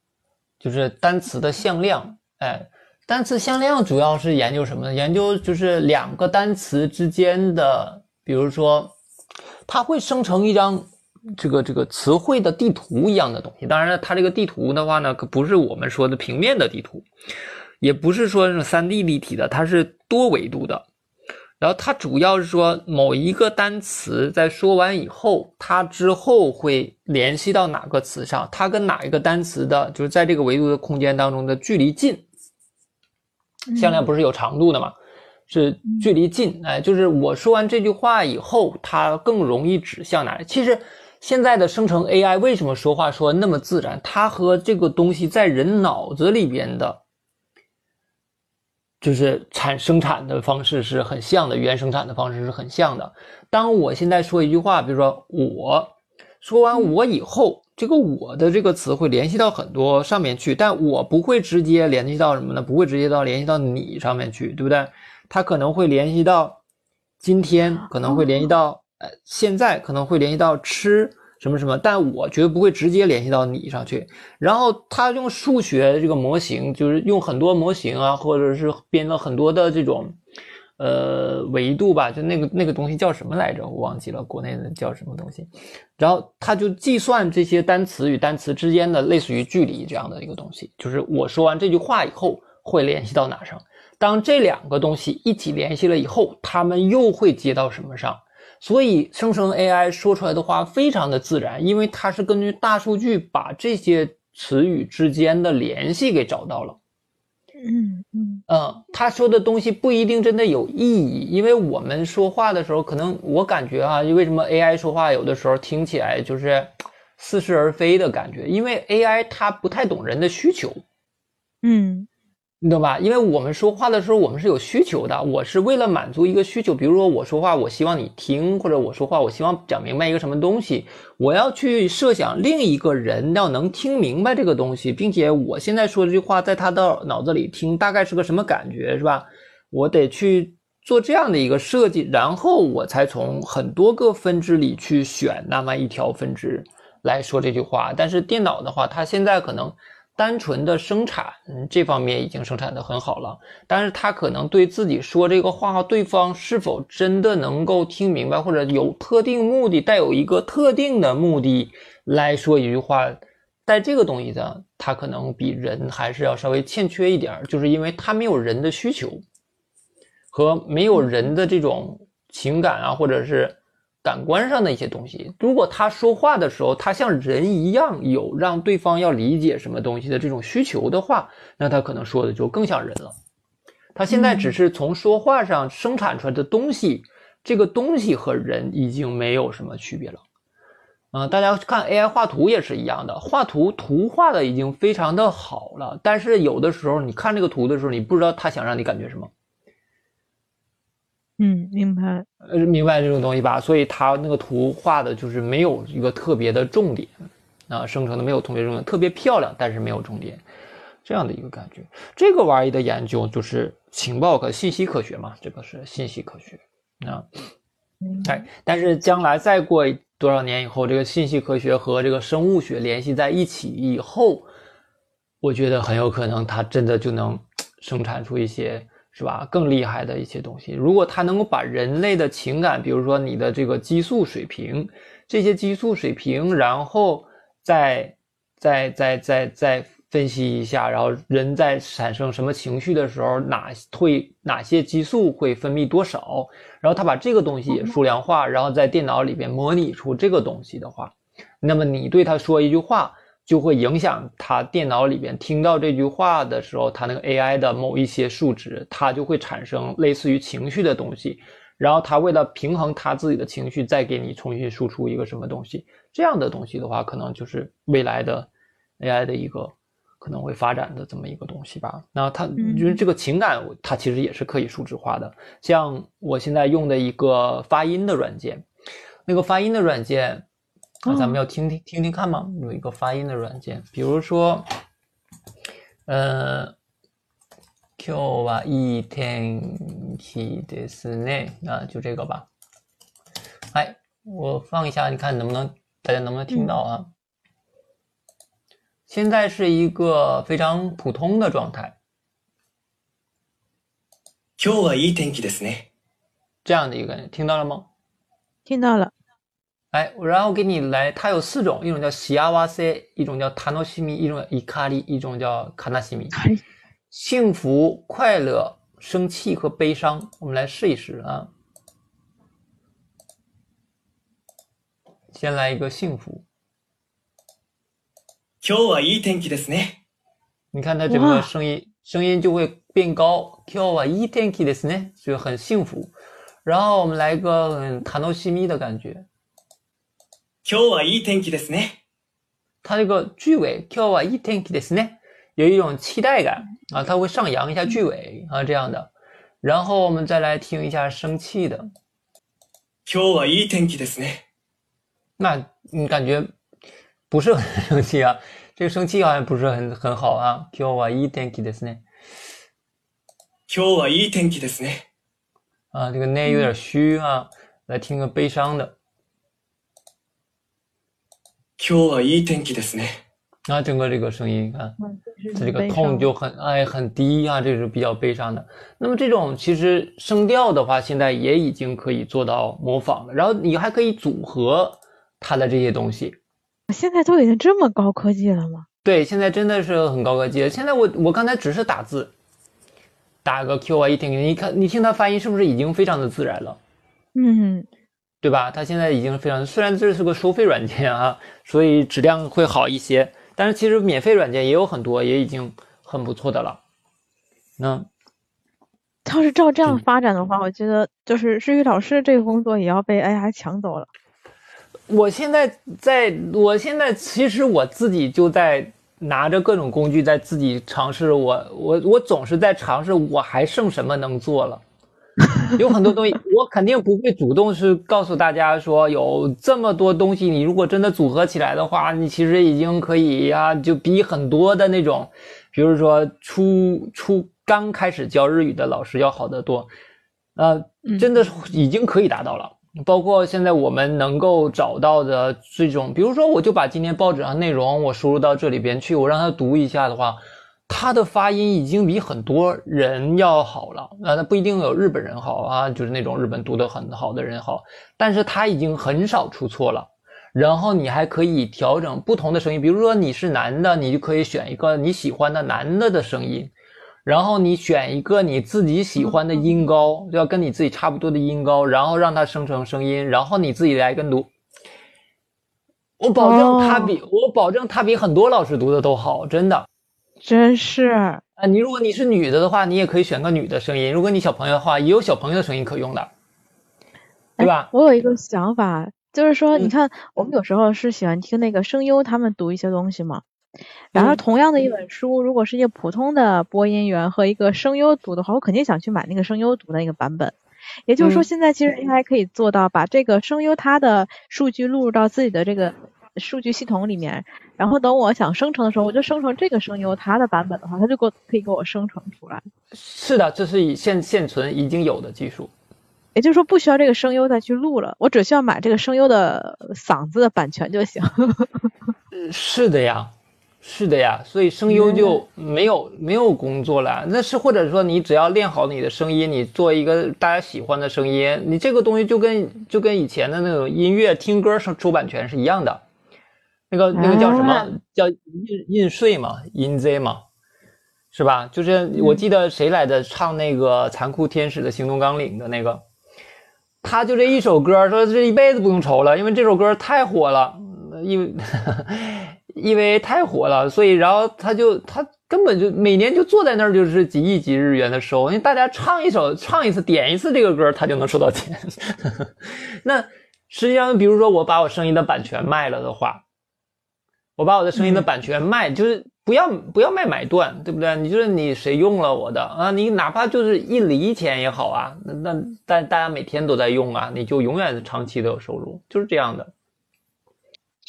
就是单词的向量。哎，单词向量主要是研究什么呢？研究就是两个单词之间的，比如说，它会生成一张这个这个词汇的地图一样的东西。当然了，它这个地图的话呢，可不是我们说的平面的地图，也不是说是三 D 立体的，它是多维度的。然后它主要是说某一个单词在说完以后，它之后会联系到哪个词上？它跟哪一个单词的，就是在这个维度的空间当中的距离近？向量不是有长度的吗？是距离近，哎，就是我说完这句话以后，它更容易指向哪里？其实现在的生成 AI 为什么说话说那么自然？它和这个东西在人脑子里边的。就是产生产的方式是很像的，语言生产的方式是很像的。当我现在说一句话，比如说我说完我以后，这个我的这个词会联系到很多上面去，但我不会直接联系到什么呢？不会直接到联系到你上面去，对不对？它可能会联系到今天，可能会联系到呃现在，可能会联系到吃。什么什么，但我绝对不会直接联系到你上去。然后他用数学这个模型，就是用很多模型啊，或者是编了很多的这种，呃，维度吧，就那个那个东西叫什么来着？我忘记了，国内的叫什么东西。然后他就计算这些单词与单词之间的类似于距离这样的一个东西，就是我说完这句话以后会联系到哪上。当这两个东西一起联系了以后，他们又会接到什么上？所以生成 AI 说出来的话非常的自然，因为它是根据大数据把这些词语之间的联系给找到了。嗯嗯嗯，他说的东西不一定真的有意义，因为我们说话的时候，可能我感觉啊，为什么 AI 说话有的时候听起来就是似是而非的感觉？因为 AI 它不太懂人的需求。嗯。你懂吧？因为我们说话的时候，我们是有需求的。我是为了满足一个需求，比如说我说话，我希望你听，或者我说话，我希望讲明白一个什么东西。我要去设想另一个人要能听明白这个东西，并且我现在说这句话，在他的脑子里听大概是个什么感觉，是吧？我得去做这样的一个设计，然后我才从很多个分支里去选那么一条分支来说这句话。但是电脑的话，它现在可能。单纯的生产这方面已经生产的很好了，但是他可能对自己说这个话，对方是否真的能够听明白，或者有特定目的，带有一个特定的目的来说一句话，在这个东西上，他可能比人还是要稍微欠缺一点，就是因为他没有人的需求，和没有人的这种情感啊，或者是。感官上的一些东西，如果他说话的时候，他像人一样有让对方要理解什么东西的这种需求的话，那他可能说的就更像人了。他现在只是从说话上生产出来的东西，这个东西和人已经没有什么区别了。嗯，大家看 AI 画图也是一样的，画图图画的已经非常的好了，但是有的时候你看这个图的时候，你不知道他想让你感觉什么。嗯，明白，呃，明白这种东西吧？所以它那个图画的就是没有一个特别的重点，啊，生成的没有特别重点，特别漂亮，但是没有重点，这样的一个感觉。这个玩意的研究就是情报和信息科学嘛，这个是信息科学啊。哎，但是将来再过多少年以后，这个信息科学和这个生物学联系在一起以后，我觉得很有可能它真的就能生产出一些。是吧？更厉害的一些东西，如果它能够把人类的情感，比如说你的这个激素水平，这些激素水平，然后再再再再再分析一下，然后人在产生什么情绪的时候，哪会哪些激素会分泌多少，然后他把这个东西也数量化，然后在电脑里边模拟出这个东西的话，那么你对他说一句话。就会影响他电脑里边听到这句话的时候，他那个 AI 的某一些数值，它就会产生类似于情绪的东西。然后他为了平衡他自己的情绪，再给你重新输出一个什么东西，这样的东西的话，可能就是未来的 AI 的一个可能会发展的这么一个东西吧。那它就是这个情感，它其实也是可以数值化的。像我现在用的一个发音的软件，那个发音的软件，那咱们要听听听听看吗？有一个发音的软件，比如说，呃。今日はいい天気ですね。那就这个吧。哎，我放一下，你看能不能大家能不能听到啊？现在是一个非常普通的状态。今日はいい天気ですね。这样的一个，听到了吗？听到了。 哎，然后给你来，它有四种，一种叫喜阿瓦塞，一种叫塔诺西米，一种伊卡利，一种叫卡纳西米。幸福、快乐、生气和悲伤，我们来试一试啊。先来一个幸福。今日はいい天気ですね。你看它整个声音，声音就会变高。今日はいい天気ですね，就很幸福。然后我们来一个很塔诺西咪的感觉。 今日はいい天気ですね。它这个句尾今日はいい天気ですね。有一种期待感啊，它会上扬一下句尾啊，这样的。然后我们再来听一下生气的。今日はいい天気ですね。那你感觉不是很生气啊？这个生气好像不是很很好啊。今日はいい天気ですね。今日はいい天気ですね。啊，这个呢有点虚啊。来听个悲伤的。今日はいい天気ですね。那整个这个声音，看它这个痛就很哎很低啊，这是比较悲伤的。那么这种其实声调的话，现在也已经可以做到模仿了。然后你还可以组合它的这些东西。现在都已经这么高科技了吗？对，现在真的是很高科技。现在我我刚才只是打字，打个 Q 啊，一听你看你听它发音是不是已经非常的自然了？嗯， 对吧？它现在已经非常，虽然这是个收费软件啊，所以质量会好一些。但是其实免费软件也有很多，也已经很不错的了。那 [LAUGHS] 要是照这样发展的话，我觉得就是日语老师这个工作也要被 AI 抢走了。我现在在，我现在其实我自己就在拿着各种工具在自己尝试，我我我总是在尝试，我还剩什么能做了。[LAUGHS] 有很多东西，[LAUGHS] 我肯定不会主动是告诉大家说有这么多东西，你如果真的组合起来的话，你其实已经可以啊，就比很多的那种，比如说初初刚开始教日语的老师要好得多，呃，真的已经可以达到了。包括现在我们能够找到的这种，比如说我就把今天报纸上内容我输入到这里边去，我让他读一下的话。他的发音已经比很多人要好了，啊，那不一定有日本人好啊，就是那种日本读得很好的人好，但是他已经很少出错了。然后你还可以调整不同的声音，比如说你是男的，你就可以选一个你喜欢的男的的声音，然后你选一个你自己喜欢的音高，要跟你自己差不多的音高，然后让它生成声音，然后你自己来跟读。我保证他比我保证他比很多老师读的都好，真的。真是啊！你如果你是女的的话，你也可以选个女的声音。如果你小朋友的话，也有小朋友的声音可用的，对吧？我有一个想法，就是说，你看，我们有时候是喜欢听那个声优他们读一些东西嘛。然后，同样的一本书，如果是一个普通的播音员和一个声优读的话，我肯定想去买那个声优读的那个版本。也就是说，现在其实 AI 可以做到把这个声优他的数据录入到自己的这个。数据系统里面，然后等我想生成的时候，我就生成这个声优它的版本的话，它就给我可以给我生成出来。是的，这是以现现存已经有的技术，也就是说不需要这个声优再去录了，我只需要买这个声优的嗓子的版权就行。是的呀，是的呀，所以声优就没有没有工作了。那是或者说你只要练好你的声音，你做一个大家喜欢的声音，你这个东西就跟就跟以前的那种音乐听歌出出版权是一样的。那个那个叫什么？叫印印税嘛，印 Z 嘛，是吧？就是我记得谁来的唱那个《残酷天使的行动纲领》的那个，他就这一首歌，说这一辈子不用愁了，因为这首歌太火了，因为 [LAUGHS] 因为太火了，所以然后他就他根本就每年就坐在那儿就是几亿几日元的收，因为大家唱一首唱一次点一次这个歌，他就能收到钱。[LAUGHS] 那。实际上，比如说我把我声音的版权卖了的话，我把我的声音的版权卖，就是不要不要卖买断，对不对？你就是你谁用了我的啊，你哪怕就是一厘钱也好啊，那那但大家每天都在用啊，你就永远长期都有收入，就是这样的。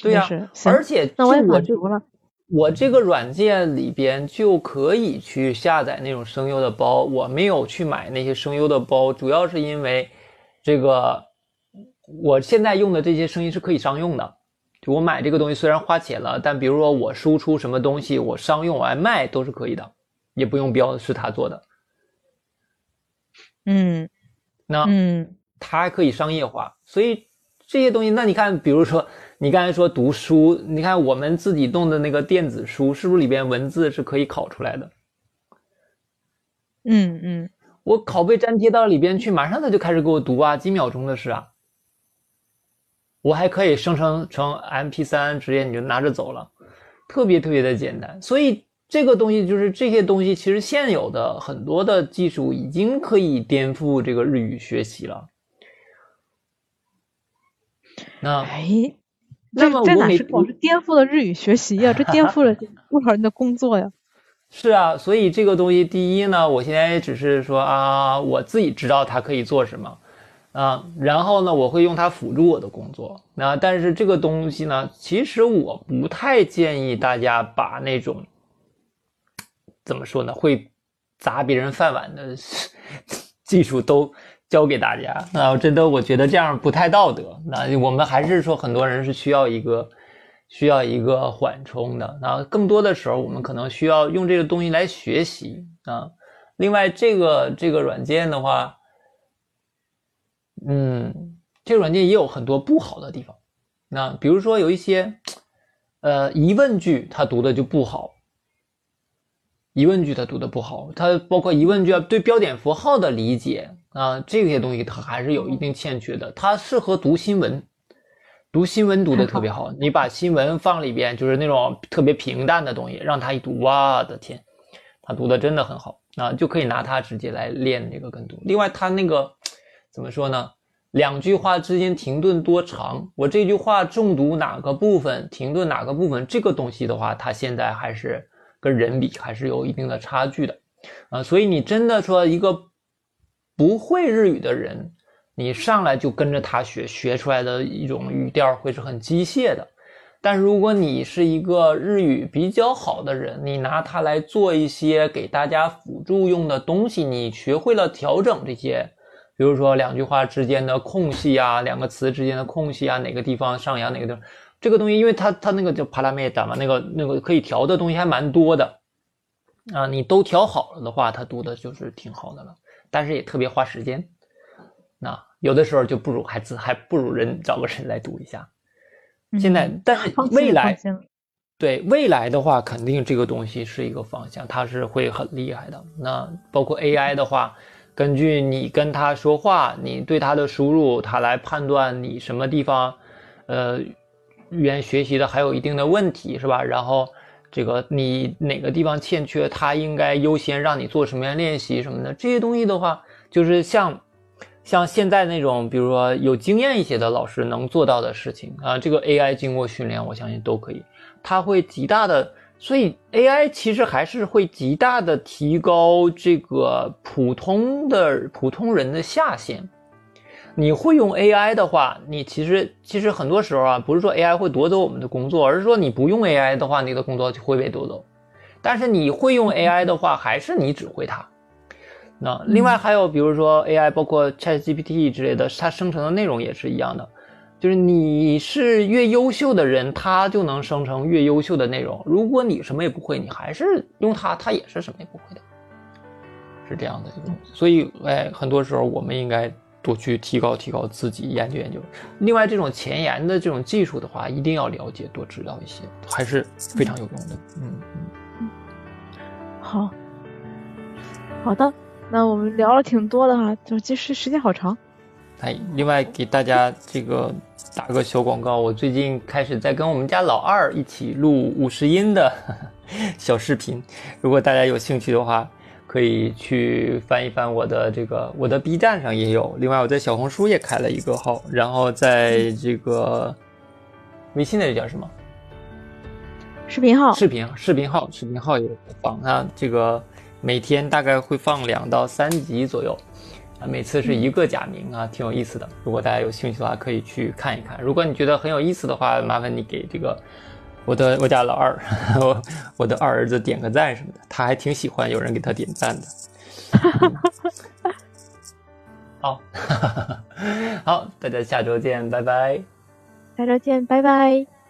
对呀，而且那我也满足了。我这个软件里边就可以去下载那种声优的包，我没有去买那些声优的包，主要是因为这个我现在用的这些声音是可以商用的。就我买这个东西虽然花钱了，但比如说我输出什么东西，我商用来卖都是可以的，也不用标是他做的。嗯，那嗯，它还可以商业化，所以这些东西，那你看，比如说。你刚才说读书，你看我们自己弄的那个电子书，是不是里边文字是可以拷出来的？嗯嗯，我拷贝粘贴到里边去，马上他就开始给我读啊，几秒钟的事啊。我还可以生成成 MP3，直接你就拿着走了，特别特别的简单。所以这个东西就是这些东西，其实现有的很多的技术已经可以颠覆这个日语学习了。那哎。这这哪是光是颠覆了日语学习呀？这颠覆了多少人的工作呀？[LAUGHS] 是啊，所以这个东西，第一呢，我现在只是说啊，我自己知道它可以做什么啊，然后呢，我会用它辅助我的工作。那但是这个东西呢，其实我不太建议大家把那种怎么说呢，会砸别人饭碗的 [LAUGHS] 技术都。教给大家啊，真的，我觉得这样不太道德。那我们还是说，很多人是需要一个需要一个缓冲的。那更多的时候，我们可能需要用这个东西来学习啊。另外，这个这个软件的话，嗯，这个软件也有很多不好的地方。那比如说有一些呃疑问句，它读的就不好。疑问句它读的不好，它包括疑问句对标点符号的理解。啊，这些东西它还是有一定欠缺的。它适合读新闻，读新闻读的特别好。[LAUGHS] 你把新闻放里边，就是那种特别平淡的东西，让它一读，哇的天，它读的真的很好啊，就可以拿它直接来练这个跟读。另外，它那个怎么说呢？两句话之间停顿多长？我这句话重读哪个部分，停顿哪个部分？这个东西的话，它现在还是跟人比，还是有一定的差距的啊。所以你真的说一个。不会日语的人，你上来就跟着他学，学出来的一种语调会是很机械的。但如果你是一个日语比较好的人，你拿它来做一些给大家辅助用的东西，你学会了调整这些，比如说两句话之间的空隙啊，两个词之间的空隙啊，哪个地方上扬，哪个地方，这个东西，因为它它那个叫帕拉梅达嘛，那个那个可以调的东西还蛮多的啊，你都调好了的话，它读的就是挺好的了。但是也特别花时间，那有的时候就不如孩子，还不如人找个人来读一下。现在，但是未来，对未来的话，肯定这个东西是一个方向，它是会很厉害的。那包括 AI 的话，根据你跟他说话，你对他的输入，他来判断你什么地方，呃，语言学习的还有一定的问题，是吧？然后。这个你哪个地方欠缺，他应该优先让你做什么样练习什么的，这些东西的话，就是像像现在那种，比如说有经验一些的老师能做到的事情啊，这个 AI 经过训练，我相信都可以，它会极大的，所以 AI 其实还是会极大的提高这个普通的普通人的下限。你会用 AI 的话，你其实其实很多时候啊，不是说 AI 会夺走我们的工作，而是说你不用 AI 的话，你的工作就会被夺走。但是你会用 AI 的话，还是你指挥它。那另外还有比如说 AI，包括 ChatGPT 之类的，它生成的内容也是一样的，就是你是越优秀的人，他就能生成越优秀的内容。如果你什么也不会，你还是用它，它也是什么也不会的，是这样的一个东西。所以，哎，很多时候我们应该。多去提高提高自己，研究研究。另外，这种前沿的这种技术的话，一定要了解，多知道一些，还是非常有用的。嗯嗯。好，好的，那我们聊了挺多的哈，就其实时间好长。哎，另外给大家这个打个小广告，我最近开始在跟我们家老二一起录五十音的小视频，如果大家有兴趣的话。可以去翻一翻我的这个，我的 B 站上也有，另外我在小红书也开了一个号，然后在这个微信那叫什么？视频号。视频视频号，视频号也放它，这个每天大概会放两到三集左右，啊，每次是一个假名啊，挺有意思的。如果大家有兴趣的话，可以去看一看。如果你觉得很有意思的话，麻烦你给这个。我的我家老二，我我的二儿子点个赞什么的，他还挺喜欢有人给他点赞的。好，[LAUGHS] 好，大家下周见，拜拜。下周见，拜拜。